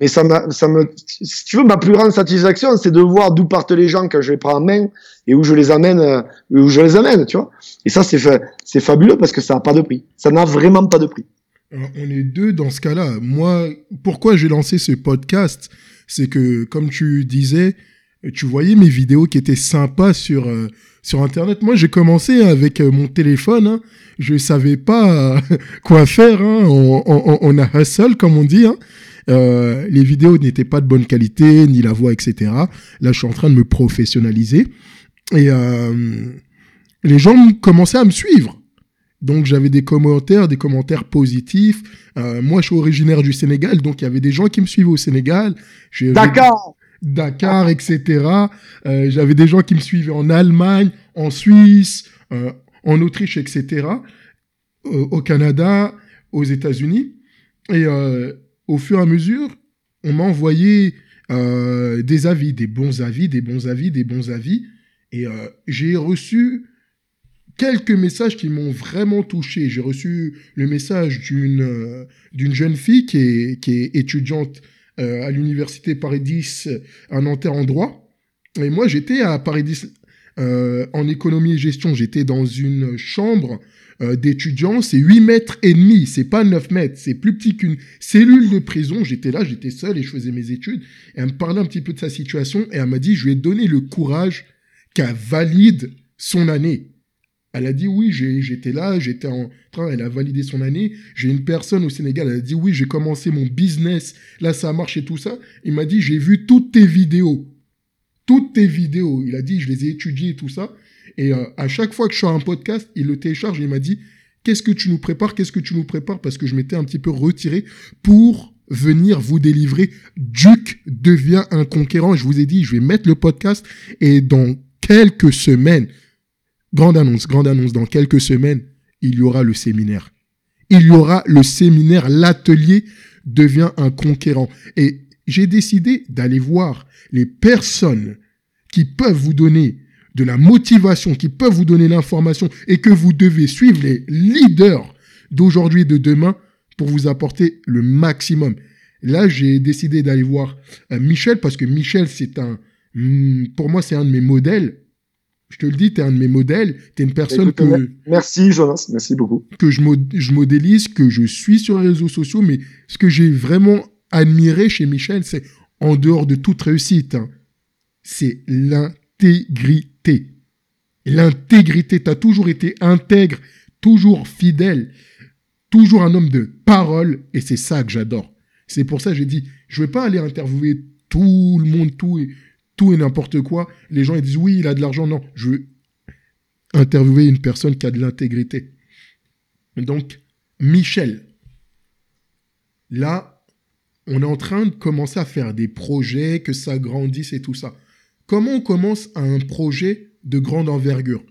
Speaker 2: mais, ça, ça me, si tu veux, ma plus grande satisfaction, c'est de voir d'où partent les gens quand je les prends en main et où je les amène, euh, où je les amène, tu vois. Et ça, c'est c'est fabuleux parce que ça n'a pas de prix. Ça n'a vraiment pas de prix.
Speaker 1: Alors, on est deux dans ce cas-là. Moi, pourquoi j'ai lancé ce podcast, c'est que, comme tu disais, tu voyais mes vidéos qui étaient sympas sur, euh, sur Internet. Moi, j'ai commencé avec euh, mon téléphone. Hein. Je savais pas (laughs) quoi faire. Hein. On, on, on, a hustle, comme on dit. Hein. Euh, les vidéos n'étaient pas de bonne qualité, ni la voix, etc. Là, je suis en train de me professionnaliser. Et euh, les gens commençaient à me suivre. Donc j'avais des commentaires, des commentaires positifs. Euh, moi, je suis originaire du Sénégal, donc il y avait des gens qui me suivaient au Sénégal.
Speaker 2: Dakar
Speaker 1: Dakar, etc. Euh, j'avais des gens qui me suivaient en Allemagne, en Suisse, euh, en Autriche, etc. Euh, au Canada, aux États-Unis. Et au fur et à mesure, on m'a envoyé des avis, des bons avis, des bons avis, des bons avis. Et j'ai reçu quelques messages qui m'ont vraiment touché. J'ai reçu le message d'une d'une jeune fille qui est, qui est étudiante euh, à l'université Paris 10 à Nanterre en droit. Et moi, j'étais à Paris 10 euh, en économie et gestion. J'étais dans une chambre euh, d'étudiants. C'est 8 mètres et demi. C'est pas 9 mètres. C'est plus petit qu'une cellule de prison. J'étais là, j'étais seul et je faisais mes études. Et elle me parlait un petit peu de sa situation et elle m'a dit, je lui ai donné le courage qu'elle valide son année. Elle a dit oui, j'étais là, j'étais en train, elle a validé son année. J'ai une personne au Sénégal, elle a dit oui, j'ai commencé mon business, là ça marche et tout ça. Il m'a dit j'ai vu toutes tes vidéos. Toutes tes vidéos. Il a dit je les ai étudiées et tout ça. Et euh, à chaque fois que je fais un podcast, il le télécharge et il m'a dit qu'est-ce que tu nous prépares, qu'est-ce que tu nous prépares? Parce que je m'étais un petit peu retiré pour venir vous délivrer. Duke devient un conquérant. Je vous ai dit, je vais mettre le podcast et dans quelques semaines, Grande annonce, grande annonce, dans quelques semaines, il y aura le séminaire. Il y aura le séminaire, l'atelier devient un conquérant. Et j'ai décidé d'aller voir les personnes qui peuvent vous donner de la motivation, qui peuvent vous donner l'information et que vous devez suivre les leaders d'aujourd'hui et de demain pour vous apporter le maximum. Là, j'ai décidé d'aller voir euh, Michel parce que Michel, c'est un, hmm, pour moi, c'est un de mes modèles je te le dis, tu es un de mes modèles, tu es une personne que...
Speaker 2: Merci Jonas, merci beaucoup.
Speaker 1: Que je, je modélise, que je suis sur les réseaux sociaux, mais ce que j'ai vraiment admiré chez Michel, c'est en dehors de toute réussite, hein, c'est l'intégrité. L'intégrité, tu as toujours été intègre, toujours fidèle, toujours un homme de parole, et c'est ça que j'adore. C'est pour ça que j'ai dit, je ne vais pas aller interviewer tout le monde, tout, et tout et n'importe quoi. Les gens ils disent oui, il a de l'argent. Non, je veux interviewer une personne qui a de l'intégrité. Donc, Michel, là, on est en train de commencer à faire des projets, que ça grandisse et tout ça. Comment on commence un projet de grande envergure?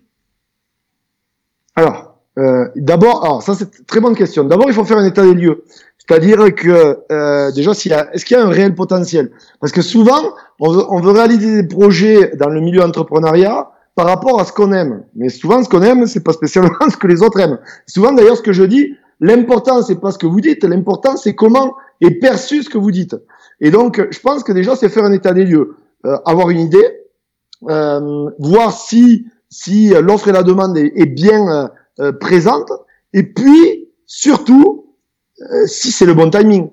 Speaker 2: Alors, euh, d'abord, alors ça c'est très bonne question. D'abord, il faut faire un état des lieux. C'est-à-dire que euh, déjà, est-ce qu'il y a un réel potentiel? Parce que souvent, on veut, on veut, réaliser des projets dans le milieu entrepreneuriat par rapport à ce qu'on aime. Mais souvent, ce qu'on aime, c'est pas spécialement (laughs) ce que les autres aiment. Souvent, d'ailleurs, ce que je dis, l'important, c'est pas ce que vous dites. L'important, c'est comment est perçu ce que vous dites. Et donc, je pense que déjà, c'est faire un état des lieux, euh, avoir une idée, euh, voir si si l'offre et la demande est, est bien euh, présente, et puis surtout euh, si c'est le bon timing.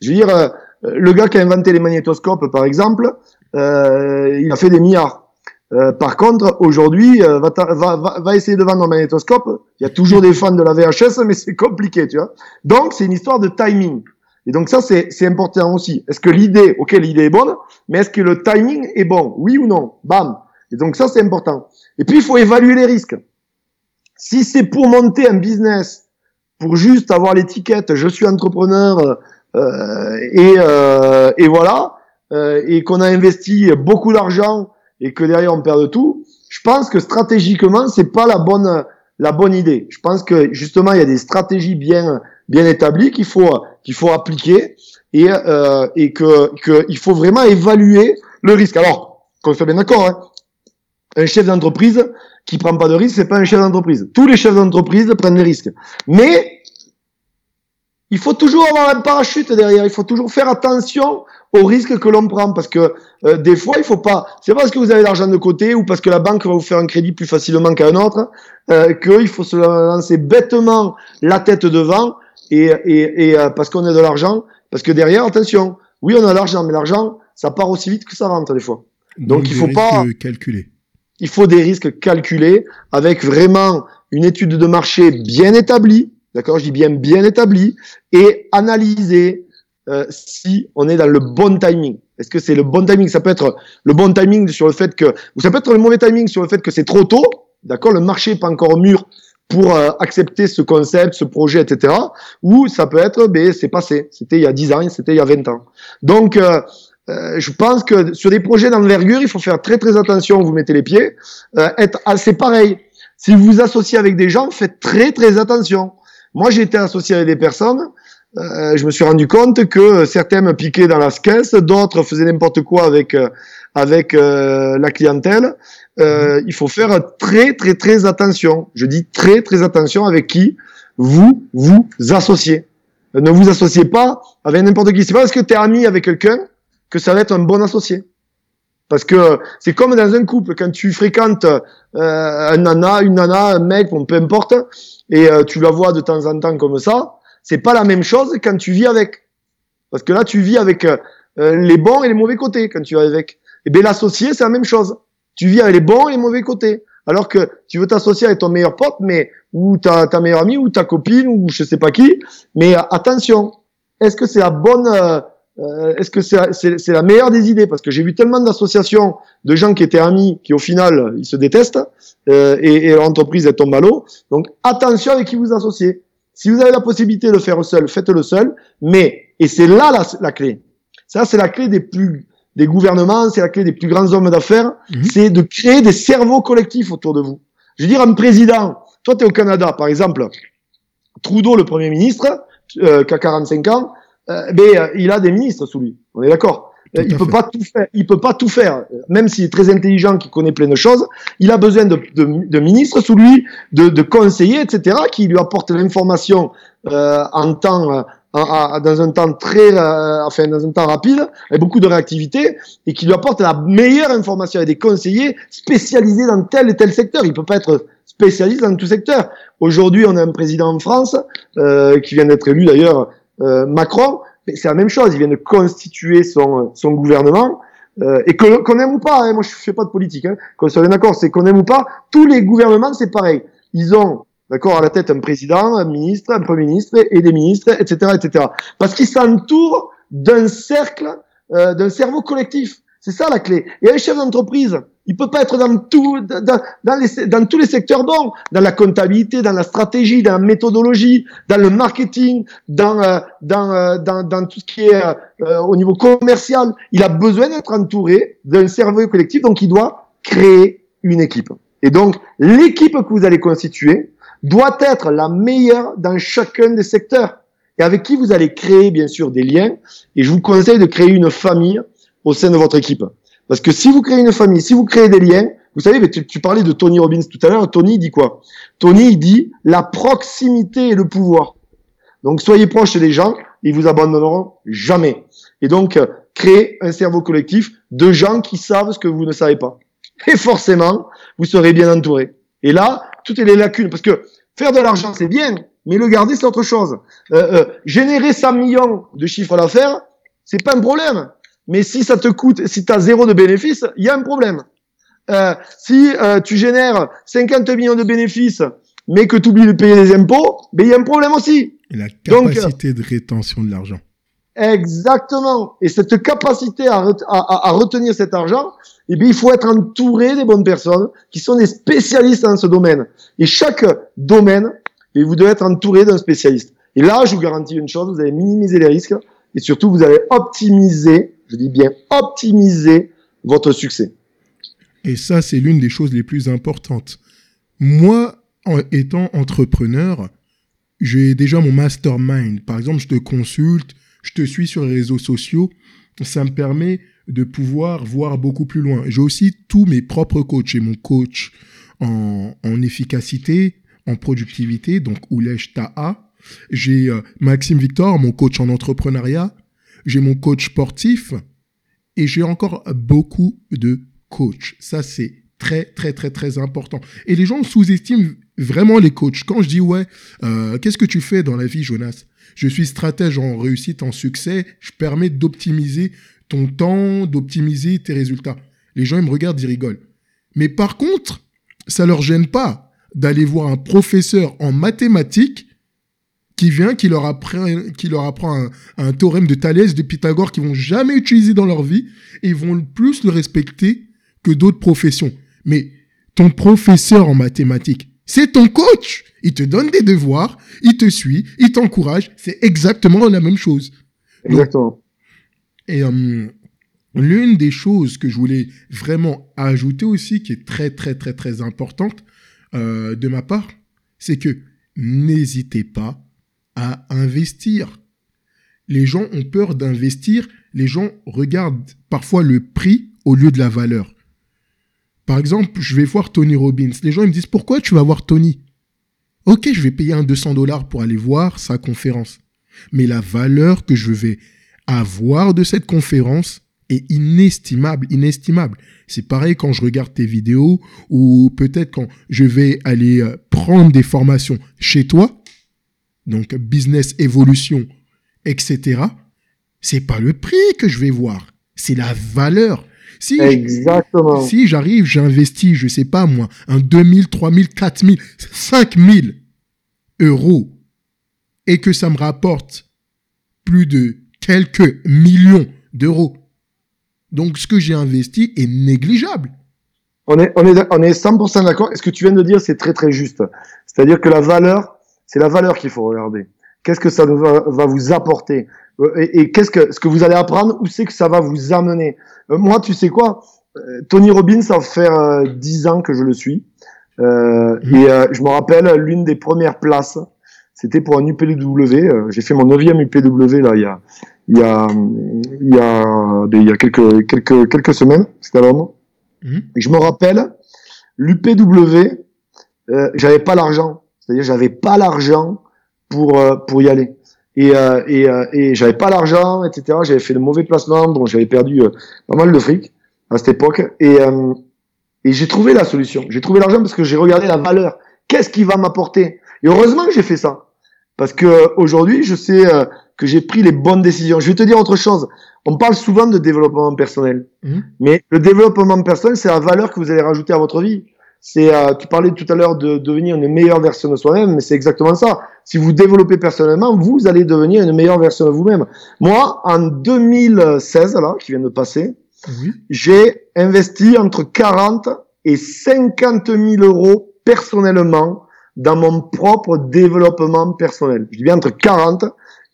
Speaker 2: Je veux dire, euh, le gars qui a inventé les magnétoscopes, par exemple, euh, il a fait des milliards. par contre, aujourd'hui, va, va, va, essayer de vendre un magnétoscope. Il y a toujours des fans de la VHS, mais c'est compliqué, tu vois. Donc, c'est une histoire de timing. Et donc ça, c'est important aussi. Est-ce que l'idée, ok, l'idée est bonne, mais est-ce que le timing est bon? Oui ou non? Bam. Et donc ça, c'est important. Et puis, il faut évaluer les risques. Si c'est pour monter un business pour juste avoir l'étiquette je suis entrepreneur euh, et, euh, et voilà euh, et qu'on a investi beaucoup d'argent et que derrière on perd de tout je pense que stratégiquement c'est pas la bonne la bonne idée. Je pense que justement il y a des stratégies bien bien établies qu'il faut qu'il faut appliquer et euh, et que que il faut vraiment évaluer le risque. Alors qu'on soit bien d'accord hein, un chef d'entreprise qui prend pas de risque, c'est pas un chef d'entreprise. Tous les chefs d'entreprise prennent des risques. Mais il faut toujours avoir un parachute derrière. Il faut toujours faire attention aux risques que l'on prend parce que euh, des fois il faut pas. C'est parce que vous avez l'argent de côté ou parce que la banque va vous faire un crédit plus facilement qu'un autre euh, qu'il faut se lancer bêtement la tête devant et, et, et euh, parce qu'on a de l'argent. Parce que derrière, attention, oui on a de l'argent, mais l'argent ça part aussi vite que ça rentre des fois.
Speaker 1: Donc, il faut pas calculer.
Speaker 2: Il faut des risques calculés avec vraiment une étude de marché bien établie, d'accord, je dis bien bien établie, et analyser euh, si on est dans le bon timing. Est-ce que c'est le bon timing? Ça peut être le bon timing sur le fait que, ou ça peut être le mauvais timing sur le fait que c'est trop tôt, d'accord, le marché n'est pas encore mûr pour euh, accepter ce concept, ce projet, etc. Ou ça peut être, ben, c'est passé, c'était il y a 10 ans, c'était il y a 20 ans. Donc, euh, euh, je pense que sur des projets d'envergure, il faut faire très très attention où vous mettez les pieds. Euh, être assez pareil. Si vous vous associez avec des gens, faites très très attention. Moi, j'ai été associé avec des personnes. Euh, je me suis rendu compte que certains me piquaient dans la caisse, d'autres faisaient n'importe quoi avec euh, avec euh, la clientèle. il faut faire très très très attention. Je dis très très attention avec qui vous vous associez. Ne vous associez pas avec n'importe qui. C'est pas parce que tu es ami avec quelqu'un que ça va être un bon associé. Parce que c'est comme dans un couple, quand tu fréquentes euh, un nana, une nana, un mec, bon, peu importe, et euh, tu la vois de temps en temps comme ça, c'est pas la même chose quand tu vis avec. Parce que là, tu vis avec euh, les bons et les mauvais côtés quand tu vis avec. Et eh bien l'associé, c'est la même chose. Tu vis avec les bons et les mauvais côtés. Alors que tu veux t'associer avec ton meilleur pote, mais ou ta, ta meilleure amie, ou ta copine, ou je sais pas qui. Mais attention, est-ce que c'est la bonne euh, est-ce que c'est la meilleure des idées? Parce que j'ai vu tellement d'associations de gens qui étaient amis, qui au final ils se détestent euh, et, et l'entreprise elle tombe à l'eau. Donc attention avec qui vous associez. Si vous avez la possibilité de le faire seul, faites-le seul. Mais et c'est là la, la, clé. Ça c'est la clé des plus des gouvernements, c'est la clé des plus grands hommes d'affaires, mhm. c'est de créer des cerveaux collectifs autour de vous. Je veux dire un président. Toi tu es au Canada par exemple. Trudeau le premier ministre euh, qui a 45 ans mais euh, il a des ministres sous lui. On est d'accord. Euh, il peut pas tout faire. Il peut pas tout faire. Même s'il est très intelligent, qui connaît plein de choses, il a besoin de, de, de ministres sous lui, de, de, conseillers, etc., qui lui apportent l'information euh, en temps, dans un temps très, enfin dans un temps rapide, avec beaucoup de réactivité, et qui lui apportent la meilleure information. avec des conseillers spécialisés dans tel et tel secteur. Il peut pas être spécialiste dans tout secteur. Aujourd'hui, on a un président en France euh, qui vient d'être élu d'ailleurs euh, Macron, c'est la même chose. Il vient de constituer son, son gouvernement. Euh, et qu'on aime ou pas, hein, moi je fais pas de politique, hein, qu'on soit d'accord, c'est qu'on aime ou pas, tous les gouvernements c'est pareil. Ils ont, d'accord, à la tête un président, un ministre, un premier ministre et des ministres, etc., etc. Parce qu'ils s'entourent d'un cercle, euh, d'un cerveau collectif. C'est ça la clé. Et un chef d'entreprise, il peut pas être dans tout, dans, dans, les, dans tous les secteurs bons, dans la comptabilité, dans la stratégie, dans la méthodologie, dans le marketing, dans euh, dans, euh, dans, dans tout ce qui est euh, au niveau commercial. Il a besoin d'être entouré d'un cerveau collectif, donc il doit créer une équipe. Et donc l'équipe que vous allez constituer doit être la meilleure dans chacun des secteurs et avec qui vous allez créer bien sûr des liens. Et je vous conseille de créer une famille au sein de votre équipe. Parce que si vous créez une famille, si vous créez des liens, vous savez, tu, tu parlais de Tony Robbins tout à l'heure. Tony dit quoi? Tony dit la proximité et le pouvoir. Donc soyez proches des gens, ils vous abandonneront jamais. Et donc euh, créez un cerveau collectif de gens qui savent ce que vous ne savez pas. Et forcément, vous serez bien entouré. Et là, tout est les lacunes, parce que faire de l'argent c'est bien, mais le garder c'est autre chose. Euh, euh, générer 100 millions de chiffre d'affaires, c'est pas un problème. Mais si ça te coûte, si tu as zéro de bénéfice, il y a un problème. Euh, si euh, tu génères 50 millions de bénéfices, mais que tu oublies de payer les impôts, ben il y a un problème aussi.
Speaker 1: Et la capacité de rétention de l'argent.
Speaker 2: Exactement. Et cette capacité à, à, à, retenir cet argent, eh bien, il faut être entouré des bonnes personnes qui sont des spécialistes dans ce domaine. Et chaque domaine, et vous devez être entouré d'un spécialiste. Et là, je vous garantis une chose, vous allez minimiser les risques et surtout, vous allez optimiser je dis bien optimiser votre succès.
Speaker 1: Et ça, c'est l'une des choses les plus importantes. Moi, en étant entrepreneur, j'ai déjà mon mastermind. Par exemple, je te consulte, je te suis sur les réseaux sociaux. Ça me permet de pouvoir voir beaucoup plus loin. J'ai aussi tous mes propres coachs. J'ai mon coach en, efficacité, en productivité, donc Oulesh Taha. J'ai euh, Maxime Victor, mon coach en entrepreneuriat j'ai mon coach sportif et j'ai encore beaucoup de coachs. Ça, c'est très, très, très, très important. Et les gens sous-estiment vraiment les coachs. Quand je dis, ouais, euh, qu'est-ce que tu fais dans la vie, Jonas? Je suis stratège en réussite, en succès. Je permets d'optimiser ton temps, d'optimiser tes résultats. Les gens, ils me regardent, ils rigolent. Mais par contre, ça leur gêne pas d'aller voir un professeur en mathématiques qui vient, qui leur apprend, qui leur apprend un, un théorème de Thalès, de Pythagore, qu'ils vont jamais utiliser dans leur vie, et ils vont plus le respecter que d'autres professions. Mais ton professeur en mathématiques, c'est ton coach. Il te donne des devoirs, il te suit, il t'encourage. C'est exactement la même chose.
Speaker 2: Exactement.
Speaker 1: Et euh, l'une des choses que je voulais vraiment ajouter aussi, qui est très très très très importante euh, de ma part, c'est que n'hésitez pas à investir. Les gens ont peur d'investir. Les gens regardent parfois le prix au lieu de la valeur. Par exemple, je vais voir Tony Robbins. Les gens me disent pourquoi tu vas voir Tony? Ok, je vais payer un 200 dollars pour aller voir sa conférence. Mais la valeur que je vais avoir de cette conférence est inestimable, inestimable. C'est pareil quand je regarde tes vidéos ou peut-être quand je vais aller euh, prendre des formations chez toi, donc business évolution, etc. C'est pas le prix que je vais voir, c'est la valeur. Si
Speaker 2: Exactement.
Speaker 1: si j'arrive, j'investis, je sais pas moi, un 2000, 3000, 4000, 5000 euros et que ça me rapporte plus de quelques millions d'euros. Donc ce que j'ai investi est négligeable.
Speaker 2: On est, on est, on est 100% d'accord. Et ce que tu viens de dire, c'est très très juste. C'est-à-dire que la valeur, c'est la valeur qu'il faut regarder. Qu'est-ce que ça va, va vous apporter? Euh, Et, et qu'est-ce que ce que vous allez apprendre Où c'est que ça va vous amener? Euh, Moi, tu sais quoi? Euh, Tony Robbins, ça va faire euh, 10 ans que je le suis. Euh. Et euh, je me rappelle, l'une des premières places, c'était pour un UPW. J'ai fait mon neuvième UPW là, il y a, il y a, il y a, il y a quelques, quelques, quelques semaines. C'était à Londres.
Speaker 1: Mhm.
Speaker 2: Et je me rappelle, l'UPW, j'avais pas l'argent. C'est-à-dire, j'avais pas l'argent pour euh, pour y aller. Et euh, et, euh, et j'avais pas l'argent, etc. J'avais fait de mauvais placements, donc j'avais perdu euh, pas mal de fric à cette époque. Et euh, et j'ai trouvé la solution. J'ai trouvé l'argent parce que j'ai regardé la valeur. Qu'est-ce qui va m'apporter? Et heureusement que j'ai fait ça. Parce que aujourd'hui, je sais euh, que j'ai pris les bonnes décisions. Je vais te dire autre chose. On parle souvent de développement personnel.
Speaker 1: Mhm.
Speaker 2: Mais le développement personnel, c'est la valeur que vous allez rajouter à votre vie. C'est, euh, tu parlais tout à l'heure de devenir une meilleure version de soi-même, mais c'est exactement ça. Si vous développez personnellement, vous allez devenir une meilleure version de vous-même. Moi, en 2016, là, qui vient de passer,
Speaker 1: Oui.
Speaker 2: j'ai investi entre 40 et 50 000 euros personnellement dans mon propre développement personnel. Je dis bien entre 40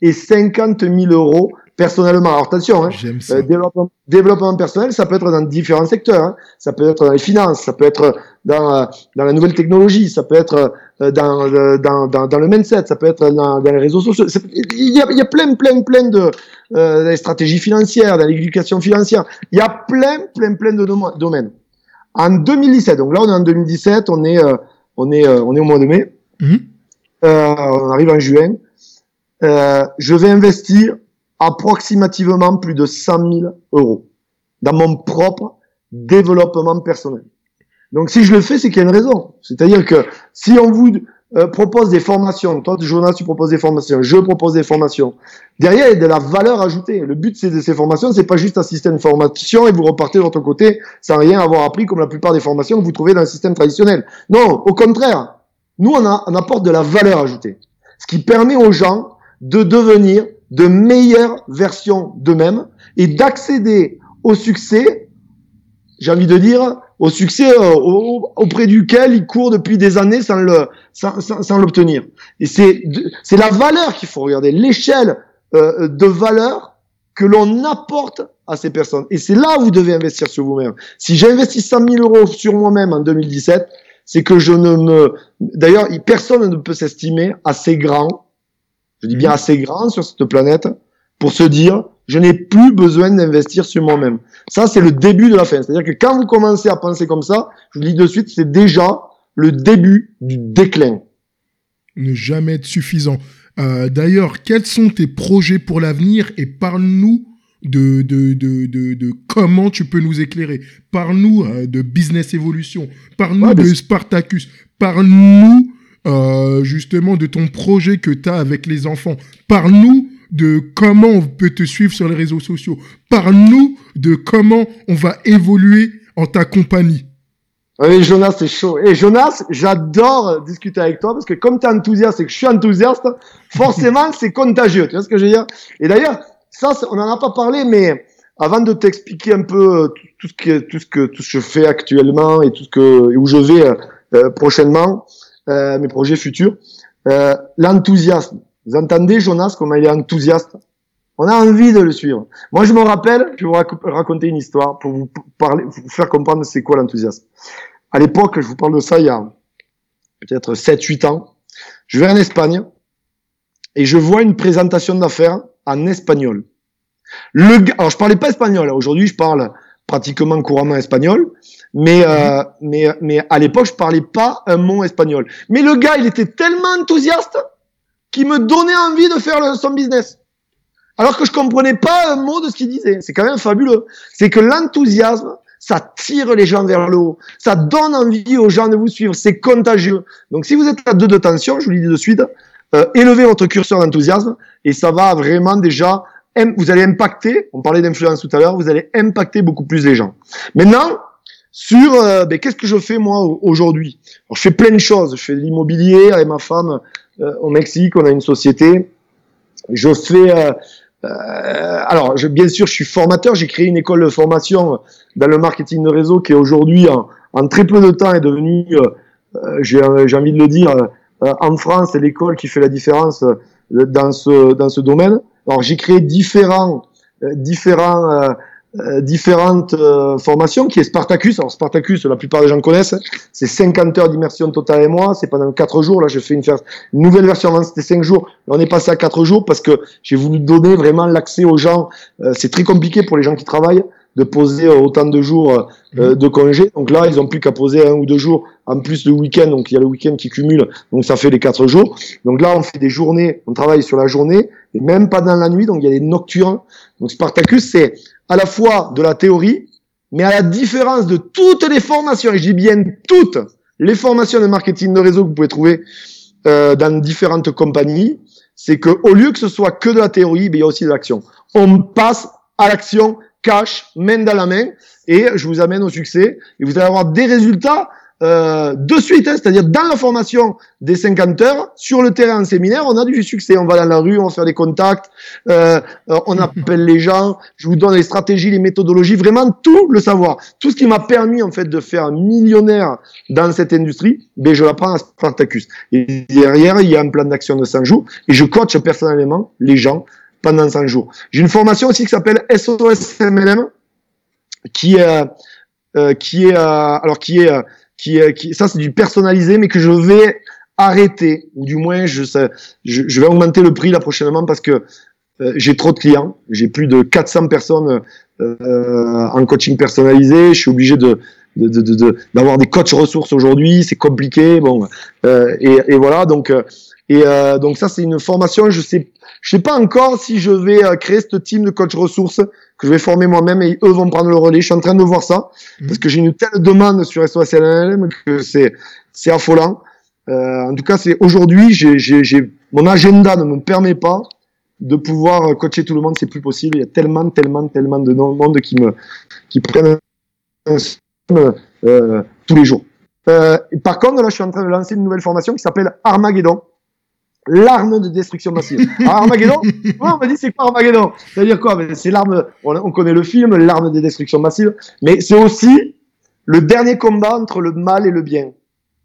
Speaker 2: et 50 000 euros personnellement. Alors attention, hein,
Speaker 1: ça.
Speaker 2: euh, développement, développement personnel, ça peut être dans différents secteurs. hein. Ça peut être dans les finances, ça peut être dans, euh, dans la nouvelle technologie, ça peut être euh, dans, dans, dans, dans le mindset, ça peut être dans, dans les réseaux sociaux. Il y a, il y a plein, plein, plein de dans les stratégies financières, dans l'éducation financière. Il y a plein, plein, plein de domaines. En 2017, donc là on est en 2017, on est, on est, on est au mois de mai.
Speaker 1: Mhm.
Speaker 2: On arrive en juin. Je vais investir approximativement plus de 100 000 euros dans mon propre développement personnel. Donc si je le fais, c'est qu'il y a une raison. C'est-à-dire que si on vous euh, propose des formations, toi, journaliste, tu proposes des formations, je propose des formations, derrière, il y a de la valeur ajoutée. Le but de ces formations, c'est pas juste assister à une formation et vous repartez de votre côté sans rien avoir appris comme la plupart des formations que vous trouvez dans le système traditionnel. Non, au contraire. Nous, on apporte de la valeur ajoutée. Ce qui permet aux gens de devenir de meilleures versions d'eux-mêmes et d'accéder au succès, j'ai envie de dire, au succès euh, au- auprès duquel ils courent depuis des années sans l'obtenir. Et c'est c'est la valeur qu'il faut regarder, l'échelle euh, de valeur que l'on apporte à ces personnes. Et c'est là où vous devez investir sur vous-même. Si j'ai investi 100 000 euros sur moi-même en 2017, c'est que je ne me... D'ailleurs, il- personne ne peut s'estimer assez grand, je dis bien assez grand sur cette planète, pour se dire, je n'ai plus besoin d'investir sur moi-même. Ça, c'est le début de la fin. C'est-à-dire que quand vous commencez à penser comme ça, je vous dis de suite, c'est déjà le début du déclin.
Speaker 1: Ne jamais être suffisant. Euh, D'ailleurs, quels sont tes projets pour l'avenir et parle-nous de, de, de, de, comment tu peux nous éclairer. Parle-nous euh, de Business Evolution. Parle-nous
Speaker 2: Ouais,
Speaker 1: de Spartacus. Parle-nous euh, justement de ton projet que tu as avec les enfants. Parle-nous de comment on peut te suivre sur les réseaux sociaux. Parle-nous de comment on va évoluer en ta compagnie.
Speaker 2: Oui, Jonas, c'est chaud. Et Jonas, j'adore discuter avec toi parce que comme tu es enthousiaste et que je suis enthousiaste, (laughs) forcément, c'est contagieux. Tu vois ce que je veux dire? Et d'ailleurs, ça, on n'en a pas parlé, mais avant de t'expliquer un peu euh, tout ce que tout ce que tout ce que je fais actuellement et tout ce que où je vais euh, euh, prochainement, euh, mes projets futurs, euh, l'enthousiasme. Vous entendez Jonas comment il est enthousiaste? On a envie de le suivre. Moi, je me rappelle, je vais vous raconter une histoire pour vous parler, vous faire comprendre c'est quoi l'enthousiasme. À l'époque, je vous parle de ça il y a peut-être 7-8 ans. Je vais en Espagne et je vois une présentation d'affaires en espagnol. Le alors je parlais pas espagnol. Aujourd'hui, je parle pratiquement couramment espagnol, mais euh, mais mais à l'époque, je parlais pas un mot espagnol. Mais le gars, il était tellement enthousiaste qu'il me donnait envie de faire le, son business. Alors que je comprenais pas un mot de ce qu'il disait. C'est quand même fabuleux. C'est que l'enthousiasme, ça tire les gens vers le haut. Ça donne envie aux gens de vous suivre. C'est contagieux. Donc si vous êtes à deux de tension, je vous le dis de suite, euh, élevez votre curseur d'enthousiasme et ça va vraiment déjà vous allez impacter, on parlait d'influence tout à l'heure, vous allez impacter beaucoup plus les gens. Maintenant, sur euh, ben, qu'est-ce que je fais moi aujourd'hui? Je fais plein de choses. Je fais de l'immobilier avec ma femme euh, au Mexique, on a une société. Je fais... Euh, alors, je, bien sûr, je suis formateur. J'ai créé une école de formation dans le marketing de réseau qui aujourd'hui, en, en, très peu de temps, est devenue, j'ai envie de le dire, en France, c'est l'école qui fait la différence dans ce, dans ce domaine. Alors j'ai créé différents, euh, différents, euh, euh, différentes formations qui est Spartacus. Alors Spartacus, la plupart des gens connaissent. C'est 50 heures d'immersion totale et moi. C'est pendant 4 jours. Là, je fais une, une nouvelle version. Avant, c'était 5 jours. Là, on est passé à 4 jours parce que j'ai voulu donner vraiment l'accès aux gens. c'est très compliqué pour les gens qui travaillent de poser autant de jours euh, de congé. Donc là, ils ont plus qu'à poser un ou deux jours en plus le week-end. Donc il y a le week-end qui cumule, donc ça fait les quatre jours. Donc là, on fait des journées, on travaille sur la journée et même pas dans la nuit. Donc il y a des nocturnes. Donc Spartacus, c'est à la fois de la théorie, mais à la différence de toutes les formations, et je dis bien toutes les formations de marketing de réseau que vous pouvez trouver euh, dans différentes compagnies, c'est que au lieu que ce soit que de la théorie, ben, il y a aussi de l'action. On passe à l'action cash, main dans la main, et je vous amène au succès. Et vous allez avoir des résultats euh, de suite, hein, c'est-à-dire dans la formation des 50 heures, sur le terrain en séminaire, on a du succès. On va dans la rue, on va faire des contacts, euh, euh, on (laughs) appelle les gens, je vous donne les stratégies, les méthodologies, vraiment tout le savoir. Tout ce qui m'a permis en fait de faire un millionnaire dans cette industrie, ben, je l'apprends à Spartacus. Et derrière, il y a un plan d'action de 100 jours, et je coach personnellement les gens pendant 100 jours. J'ai une formation aussi qui s'appelle SOS MLM, qui est, euh, qui est, euh, alors qui est, euh, qui, ça c'est du personnalisé, mais que je vais arrêter, ou du moins je, je, vais augmenter le prix là prochainement parce que euh, j'ai trop de clients, j'ai plus de 400 personnes euh, en coaching personnalisé, je suis obligé de d'avoir de, de, de, des coachs ressources aujourd'hui, c'est compliqué, bon, et, et, voilà. Donc et donc ça c'est une formation, je sais je sais pas encore si je vais euh, créer ce team de coach ressources que je vais former moi-même et eux vont prendre le relais. Je suis en train de voir ça mhm. parce que j'ai une telle demande sur SOSLM que c'est c'est affolant. Euh, en tout cas, c'est aujourd'hui, j'ai, j'ai, mon agenda ne me permet pas de pouvoir coacher tout le monde, c'est plus possible. Il y a tellement, tellement, tellement de monde qui me qui prennent euh, tous les jours. Euh, par contre, là, je suis en train de lancer une nouvelle formation qui s'appelle Armageddon l'arme de destruction massive. Alors, (laughs) Armageddon, on m'a dit c'est quoi Armageddon C'est-à-dire quoi C'est l'arme, on, connaît le film, l'arme de destruction massive, mais c'est aussi le dernier combat entre le mal et le bien.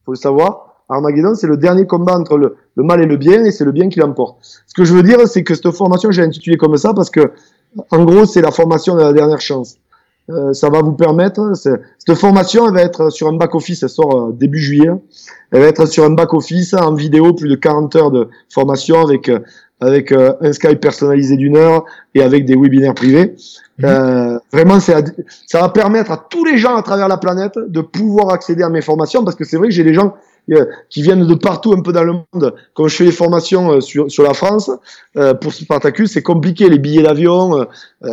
Speaker 2: faut le savoir. Armageddon, c'est le dernier combat entre le, le, mal et le bien, et c'est le bien qui l'emporte. Ce que je veux dire, c'est que cette formation, j'ai intitulé comme ça parce que, en gros, c'est la formation de la dernière chance. Euh, ça va vous permettre. Cette formation, elle va être sur un back office. Elle sort euh, début juillet. Elle va être sur un back office en vidéo, plus de 40 heures de formation avec euh, avec un Skype personnalisé d'une heure et avec des webinaires privés. Mhm. vraiment, ça va permettre à tous les gens à travers la planète de pouvoir accéder à mes formations parce que c'est vrai que j'ai des gens qui viennent de partout un peu dans le monde. Quand je fais des formations euh, sur, sur la France, euh, pour Spartacus, c'est compliqué. Les billets d'avion,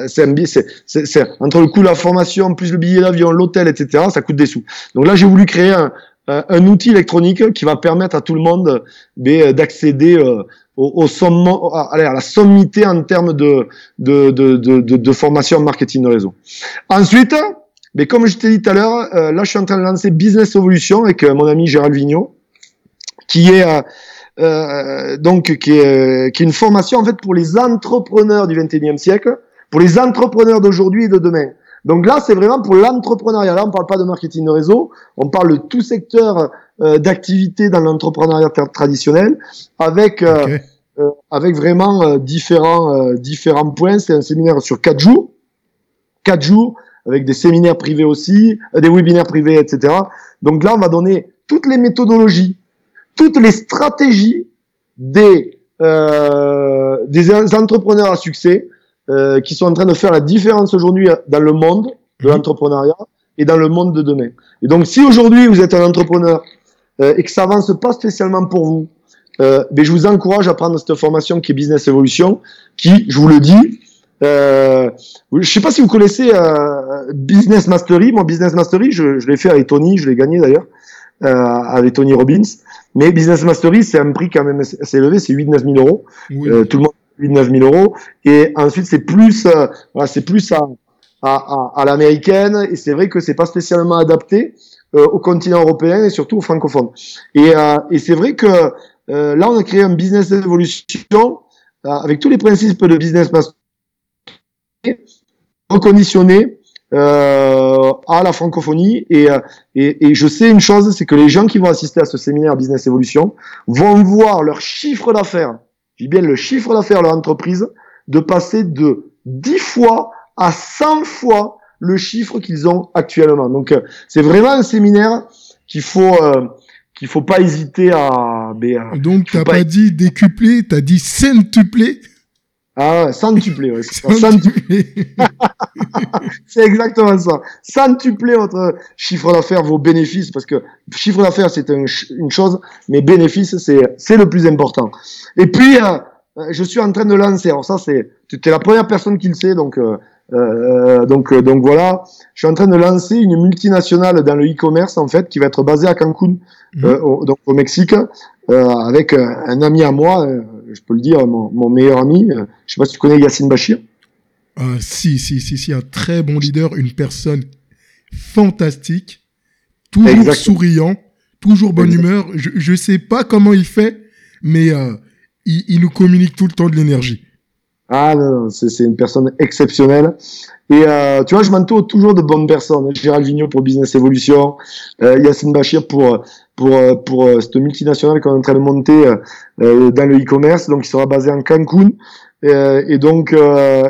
Speaker 2: c'est c'est entre le coût de la formation, plus le billet d'avion, l'hôtel, etc., ça coûte des sous. Donc là, j'ai voulu créer un, un, outil électronique qui va permettre à tout le monde d'accéder au, au sommement, à, la sommité en termes de, de, de, de, formation marketing de réseau. Ensuite, Mais comme je t'ai dit tout à l'heure, euh, là, je suis en train de lancer Business Evolution avec euh, mon ami Gérald Vigneault, qui est euh, donc qui est, qui est une formation en fait pour les entrepreneurs du 21e siècle, pour les entrepreneurs d'aujourd'hui et de demain. Donc là, c'est vraiment pour l'entrepreneuriat. Là, on parle pas de marketing de réseau, on parle de tout secteur d'activité dans l'entrepreneuriat traditionnel, avec euh, avec vraiment différents différents points. C'est un séminaire sur quatre jours, quatre jours avec des séminaires privés aussi, euh, des webinaires privés, etc. Donc là, on va donner toutes les méthodologies, toutes les stratégies des, euh, des entrepreneurs à succès euh, qui sont en train de faire la différence aujourd'hui dans le monde de mhm. l'entrepreneuriat et dans le monde de demain. Et donc, si aujourd'hui vous êtes un entrepreneur euh, et que ça avance pas spécialement pour vous, euh, ben, je vous encourage à prendre cette formation qui est Business Evolution, qui, je vous le dis, euh, je sais pas si vous connaissez euh, Business Mastery. Mon Business Mastery, je, je l'ai fait avec Tony, je l'ai gagné d'ailleurs, euh, avec Tony Robbins. Mais Business Mastery, c'est un prix quand même assez élevé, c'est 8-9 000 euros. Euh, tout le monde 8-9 000 euros. Et ensuite, c'est plus, euh, voilà, c'est plus à, à, à, l'américaine. Et c'est vrai que c'est pas spécialement adapté euh, au continent européen et surtout aux francophones. Et, et c'est vrai que là, on a créé un business evolution avec tous les principes de business mastery reconditionné euh, à la francophonie. Et, euh, et, et, je sais une chose, c'est que les gens qui vont assister à ce séminaire Business Evolution vont voir leur chiffre d'affaires, je dis bien le chiffre d'affaires de leur entreprise, de passer de 10 fois à 100 fois le chiffre qu'ils ont actuellement. Donc euh, c'est vraiment un séminaire qu'il faut euh, qu'il faut pas hésiter à.
Speaker 1: à Donc t'as pas, pas dit décupler, t'as dit centupler.
Speaker 2: Ah, centuplé, ouais. (laughs) c'est exactement ça. Centuplé votre chiffre d'affaires, vos bénéfices, parce que chiffre d'affaires, c'est une chose, mais bénéfices, c'est, c'est le plus important. Et puis, euh, euh, je suis en train de lancer, alors ça, c'est, tu es la première personne qui le sait, donc, euh, euh donc, donc voilà. Je suis en train de lancer une multinationale dans le e-commerce, en fait, qui va être basée à Cancun, mmh. au, donc au Mexique, avec un ami à moi, je peux le dire, mon, meilleur ami. Euh, je sais pas si tu connais Yassine Bachir.
Speaker 1: Ah, si, si, si, si, un très bon leader, une personne fantastique, toujours souriant, toujours bonne humeur. Je ne sais pas comment il fait, mais euh, il, nous communique tout le temps de l'énergie.
Speaker 2: Ah non, c'est une personne exceptionnelle. Et euh, tu vois, je m'entoure toujours de bonnes personnes. Gérald Vigneault pour Business Evolution, euh, Yacine Bachir pour pour pour cette multinationale qu'on est en train de monter euh, dans le e-commerce, donc il sera basé en Cancun. et donc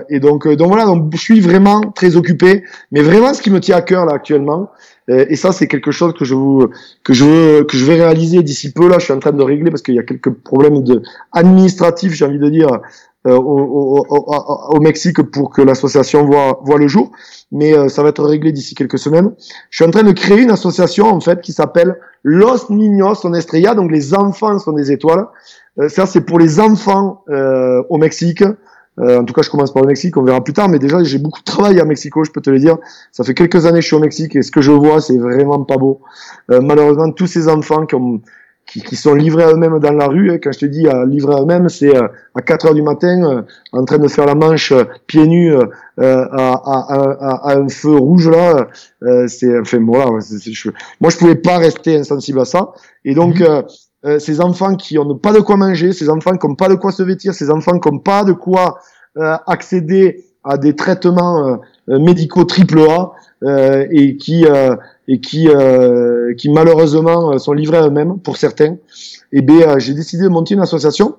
Speaker 2: et donc donc voilà, donc je suis vraiment très occupé. Mais vraiment, ce qui me tient à cœur là actuellement, et ça c'est quelque chose que je vous que je que je vais réaliser d'ici peu là. Je suis en train de régler parce qu'il y a quelques problèmes de administratifs, j'ai envie de dire euh, au, au, au, Mexique pour que l'association voit, voit le jour, mais euh, ça va être réglé d'ici quelques semaines. Je suis en train de créer une association en fait qui s'appelle Los Niños son Estrella, donc les enfants sont des étoiles. Euh, ça c'est pour les enfants au Mexique. en tout cas, je commence par le Mexique, on verra plus tard, mais déjà j'ai beaucoup de travail à Mexico, je peux te le dire. Ça fait quelques années que je suis au Mexique et ce que je vois, c'est vraiment pas beau. malheureusement, tous ces enfants qui ont qui, qui, sont livrés à eux-mêmes dans la rue. Hein. Quand je te dis à livrés à eux-mêmes, c'est euh, à 4 heures du matin, euh, en train de faire la manche euh, pieds nus à, à, à, un feu rouge là. c'est enfin voilà. je, moi, je pouvais pas rester insensible à ça. Et donc, mhm. ces enfants qui ont pas de quoi manger, ces enfants qui n'ont pas de quoi se vêtir, ces enfants qui n'ont pas de quoi accéder à des traitements médicaux triple A et qui et qui, euh, qui malheureusement euh, sont livrés à eux-mêmes pour certains, et eh bien euh, j'ai décidé de monter une association.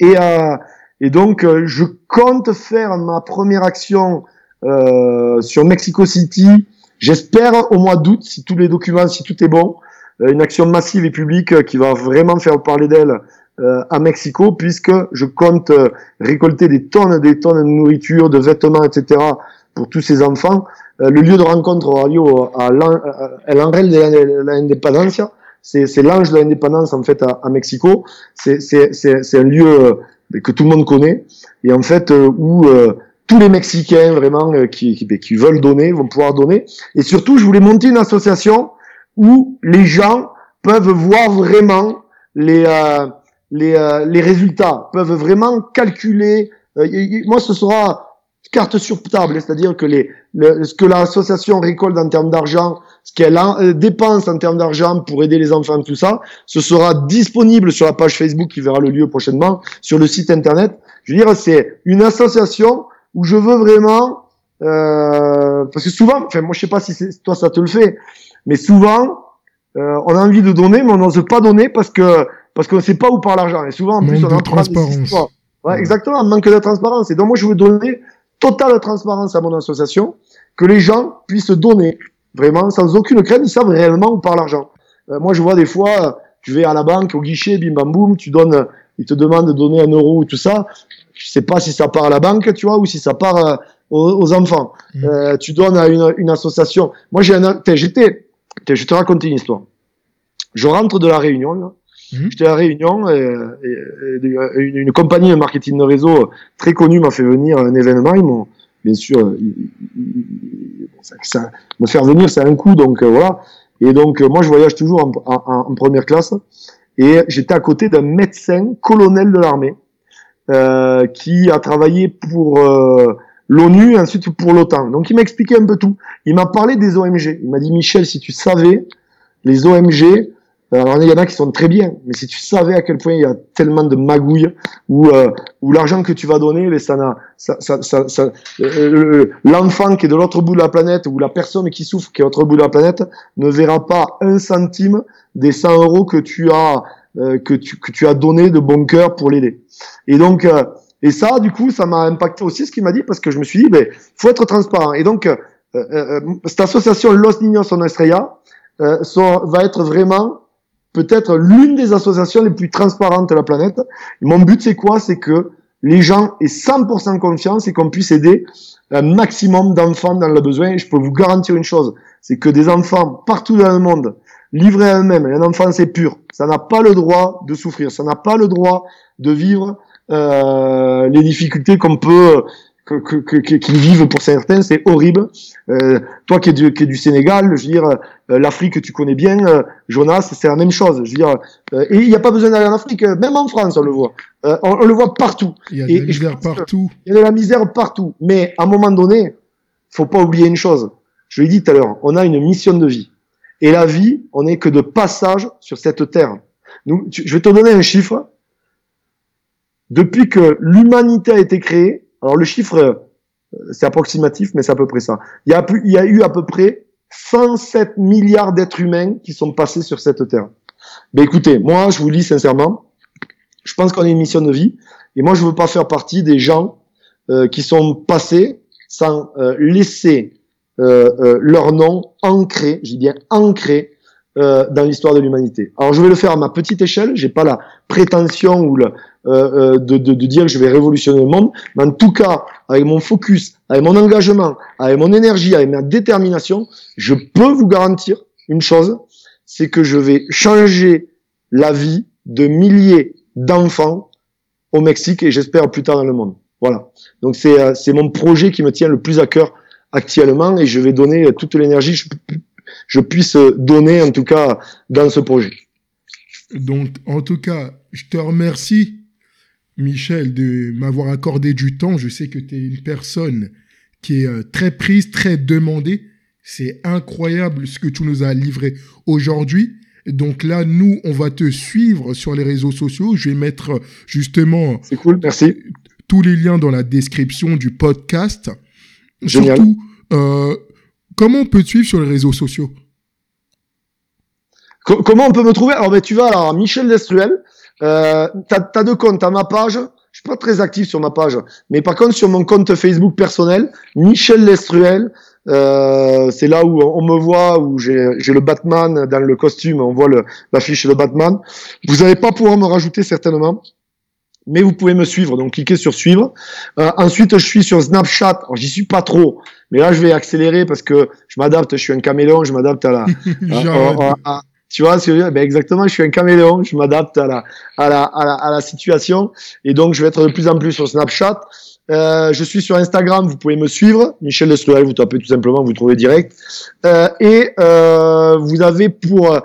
Speaker 2: Et, euh, et donc je compte faire ma première action euh, sur Mexico City. J'espère au mois d'août, si tous les documents, si tout est bon, une action massive et publique qui va vraiment faire parler d'elle à Mexico, puisque je compte récolter des tonnes et des tonnes de nourriture, de vêtements, etc. pour tous ces enfants. Euh, le lieu de rencontre aura lieu à l'Anrel de l'Indépendance. C'est l'ange de l'indépendance en fait à, Mexico. C'est un lieu euh, que tout le monde connaît et en fait euh, où tous les Mexicains vraiment qui, qui, qui, veulent donner vont pouvoir donner. Et surtout, je voulais monter une association où les gens peuvent voir vraiment les les, les résultats, peuvent vraiment calculer. moi, ce sera carte sur table, c'est-à-dire que les, ce que l'association récolte en termes d'argent, ce qu'elle euh, dépense en termes d'argent pour aider les enfants, tout ça, ce sera disponible sur la page Facebook qui verra le lieu prochainement, sur le site internet. Je veux dire, c'est une association où je veux vraiment, euh, parce que souvent, enfin moi je sais pas si toi ça te le fait, mais souvent euh, on a envie de donner, mais on n'ose pas donner parce que parce qu'on ne sait pas où part l'argent. Et souvent en
Speaker 1: plus
Speaker 2: on
Speaker 1: a transparence.
Speaker 2: Ouais, exactement, manque de transparence. Et donc moi je veux donner totale transparence à mon association, que les gens puissent donner vraiment sans aucune crainte, ils savent réellement où part l'argent. Euh, moi, je vois des fois, tu vas à la banque, au guichet, bim bam boum, tu donnes, ils te demandent de donner un euro ou tout ça. Je sais pas si ça part à la banque, tu vois, ou si ça part euh, aux, enfants. Mmh. Euh, tu donnes à une, une association. Moi, j'ai un, j'étais, je te raconte une histoire. Je rentre de la réunion, là. Mmh. J'étais à Réunion et, une, compagnie de marketing de réseau très connue m'a fait venir à un événement. Ils m'ont, bien sûr, me faire venir, c'est un coup, donc euh, voilà. Et donc, euh, moi, je voyage toujours en, première classe. Et j'étais à côté d'un médecin colonel de l'armée euh, qui a travaillé pour l'ONU et ensuite pour l'OTAN. Donc, il m'a expliqué un peu tout. Il m'a parlé des OMG. Il m'a dit, Michel, si tu savais, les OMG, alors il y en a qui sont très bien, mais si tu savais à quel point il y a tellement de magouilles où, euh, où l'argent que tu vas donner, mais ça ça, ça, ça, ça euh, l'enfant qui est de l'autre bout de la planète ou la personne qui souffre qui est de l'autre bout de la planète ne verra pas un centime des 100 euros que tu as euh, que tu que tu as donné de bon cœur pour l'aider. Et donc euh, et ça, du coup, ça m'a impacté aussi ce qu'il m'a dit parce que je me suis dit, ben, faut être transparent. Et donc cette association Los Niños en Estrella va être vraiment peut-être l'une des associations les plus transparentes de la planète. mon but, c'est quoi? C'est que les gens aient 100% confiance et qu'on puisse aider un maximum d'enfants dans le besoin. Et je peux vous garantir une chose, c'est que des enfants partout dans le monde, livrés à eux-mêmes, un enfant c'est pur, ça n'a pas le droit de souffrir, ça n'a pas le droit de vivre euh, les difficultés qu'on peut que, que, qu'ils vivent pour certains, c'est horrible. Euh, toi qui es, du, qui es du Sénégal, je veux dire, euh, l'Afrique tu connais bien, euh, Jonas, c'est la même chose. Je veux dire, euh, et il n'y a pas besoin d'aller en Afrique, même en France on le voit. On, on, le voit partout.
Speaker 1: Il y a de la misère partout.
Speaker 2: Il y a de la misère partout. Mais à un moment donné, faut pas oublier une chose. Je l'ai dit tout à l'heure, on a une mission de vie. Et la vie, on n'est que de passage sur cette terre. Nous, je vais te donner un chiffre. Depuis que l'humanité a été créée, alors le chiffre, euh, c'est approximatif, mais c'est à peu près ça. Il y a, il y a eu à peu près 107 milliards d'êtres humains qui sont passés sur cette terre. Ben écoutez, moi je vous dis sincèrement, je pense qu'on a une mission de vie, et moi je veux pas faire partie des gens euh, qui sont passés sans euh, laisser leur nom ancré, j'ai bien ancré dans l'histoire de l'humanité. Alors je vais le faire à ma petite échelle, j'ai pas la prétention ou le, euh, euh, de, de, de, dire que je vais révolutionner le monde, mais en tout cas, avec mon focus, avec mon engagement, avec mon énergie, avec ma détermination, je peux vous garantir une chose, c'est que je vais changer la vie de milliers d'enfants au Mexique et j'espère plus tard dans le monde. Voilà. Donc c'est euh, mon projet qui me tient le plus à cœur actuellement et je vais donner toute l'énergie je puisse donner en tout cas dans ce projet.
Speaker 1: Donc en tout cas, je te remercie Michel, de m'avoir accordé du temps. Je sais que tu es une personne qui est euh, très prise, très demandée. C'est incroyable ce que tu nous as livré aujourd'hui. Donc là, nous, on va te suivre sur les réseaux sociaux. Je vais mettre euh, justement
Speaker 2: C'est cool, merci.
Speaker 1: tous les liens dans la description du podcast. Surtout, euh, comment on peut te suivre sur les réseaux sociaux?
Speaker 2: Comment on peut me trouver? Alors, ben, tu vas à Michel Destruel. Euh, t'as as deux comptes. T'as ma page. Je suis pas très actif sur ma page, mais par contre sur mon compte Facebook personnel, Michel Lestruel, euh, c'est là où on me voit, où j'ai le Batman dans le costume, on voit l'affiche de Batman. Vous n'allez pas pouvoir me rajouter certainement, mais vous pouvez me suivre. Donc cliquez sur suivre. Euh, ensuite, je suis sur Snapchat. Alors j'y suis pas trop, mais là je vais accélérer parce que je m'adapte. Je suis un caméléon, je m'adapte à la (laughs) à, tu vois, ben exactement, je suis un caméléon, je m'adapte à la, à, la, à, la, à la situation. Et donc, je vais être de plus en plus sur Snapchat. Euh, je suis sur Instagram, vous pouvez me suivre. Michel Lestruel, vous tapez tout simplement, vous trouvez direct. Euh, et euh, vous avez pour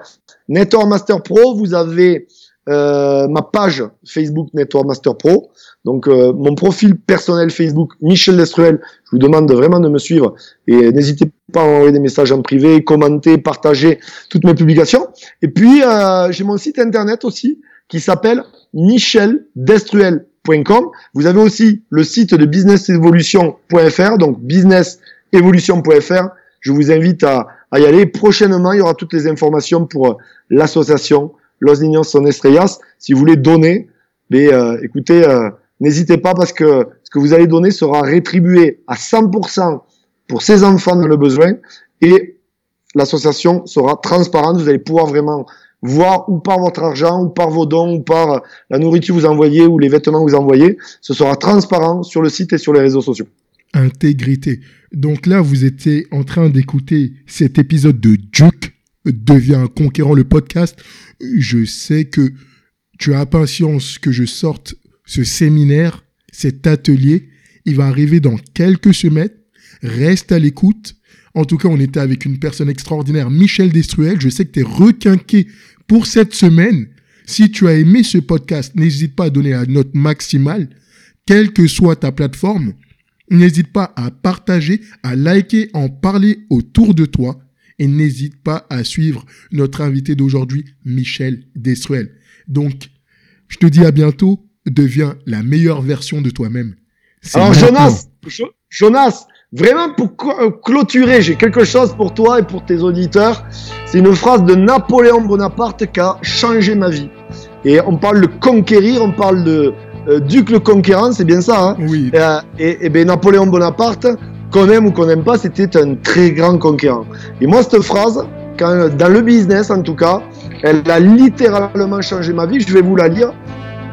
Speaker 2: Network Master Pro, vous avez euh, ma page Facebook Network Master Pro. Donc euh, mon profil personnel Facebook Michel Destruel. Je vous demande vraiment de me suivre et n'hésitez pas à envoyer des messages en privé, commenter, partager toutes mes publications. Et puis euh, j'ai mon site internet aussi qui s'appelle micheldestruel.com. Vous avez aussi le site de businessevolution.fr, donc businessevolution.fr. Je vous invite à, y aller. Prochainement, il y aura toutes les informations pour l'association Los Niños Son Estrellas. Si vous voulez donner, mais euh, écoutez, euh, n'hésitez pas parce que ce que vous allez donner sera rétribué à 100% pour ces enfants dans le besoin et l'association sera transparente. Vous allez pouvoir vraiment voir où part votre argent, où part vos dons, où part la nourriture que vous envoyez ou les vêtements que vous envoyez. Ce sera transparent sur le site et sur les réseaux sociaux.
Speaker 1: Intégrité. Donc là, vous étiez en train d'écouter cet épisode de Duke devient conquérant le podcast. Je sais que tu as impatience que je sorte ce séminaire, cet atelier. Il va arriver dans quelques semaines. Reste à l'écoute. En tout cas, on était avec une personne extraordinaire, Michel Destruel. Je sais que tu es requinqué pour cette semaine. Si tu as aimé ce podcast, n'hésite pas à donner la note maximale, quelle que soit ta plateforme. N'hésite pas à partager, à liker, en parler autour de toi et n'hésite pas à suivre notre invité d'aujourd'hui, Michel Destruel. Donc, je te dis à bientôt, deviens la meilleure version de toi-même.
Speaker 2: Alors Jonas, Jonas, vraiment pour euh, clôturer, j'ai quelque chose pour toi et pour tes auditeurs. C'est une phrase de Napoléon Bonaparte qui a changé ma vie. Et on parle de conquérir, on parle de euh, duc le conquérant, c'est bien ça. Hein?
Speaker 1: Oui.
Speaker 2: Euh, et, et, ben Napoléon Bonaparte, qu'on aime ou qu'on n'aime pas, c'était un très grand conquérant. Et moi, cette phrase, quand, dans le business en tout cas, elle a littéralement changé ma vie. Je vais vous la lire.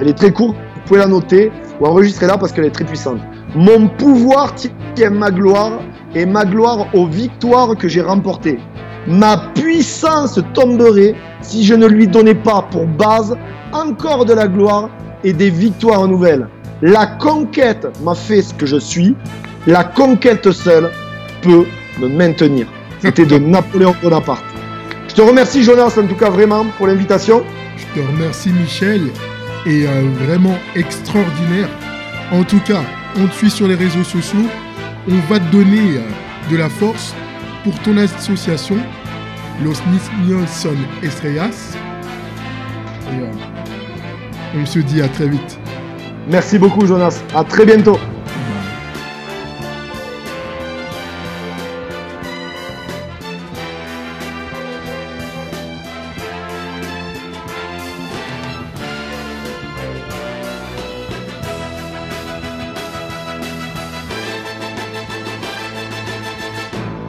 Speaker 2: Elle est très courte, vous pouvez la noter ou enregistrer là parce qu'elle est très puissante. Mon pouvoir tient ma gloire et ma gloire aux victoires que j'ai remportées. Ma puissance tomberait si je ne lui donnais pas pour base encore de la gloire et des victoires nouvelles. La conquête m'a fait ce que je suis la conquête seule peut me maintenir. C'était de (laughs) Napoléon Bonaparte. Je te remercie Jonas en tout cas vraiment pour l'invitation.
Speaker 1: Je te remercie Michel et euh, vraiment extraordinaire. En tout cas, on te suit sur les réseaux sociaux. On va te donner euh, de la force pour ton association, Los Niños Son Estrellas. Et euh, on se dit à très vite.
Speaker 2: Merci beaucoup Jonas. À très bientôt.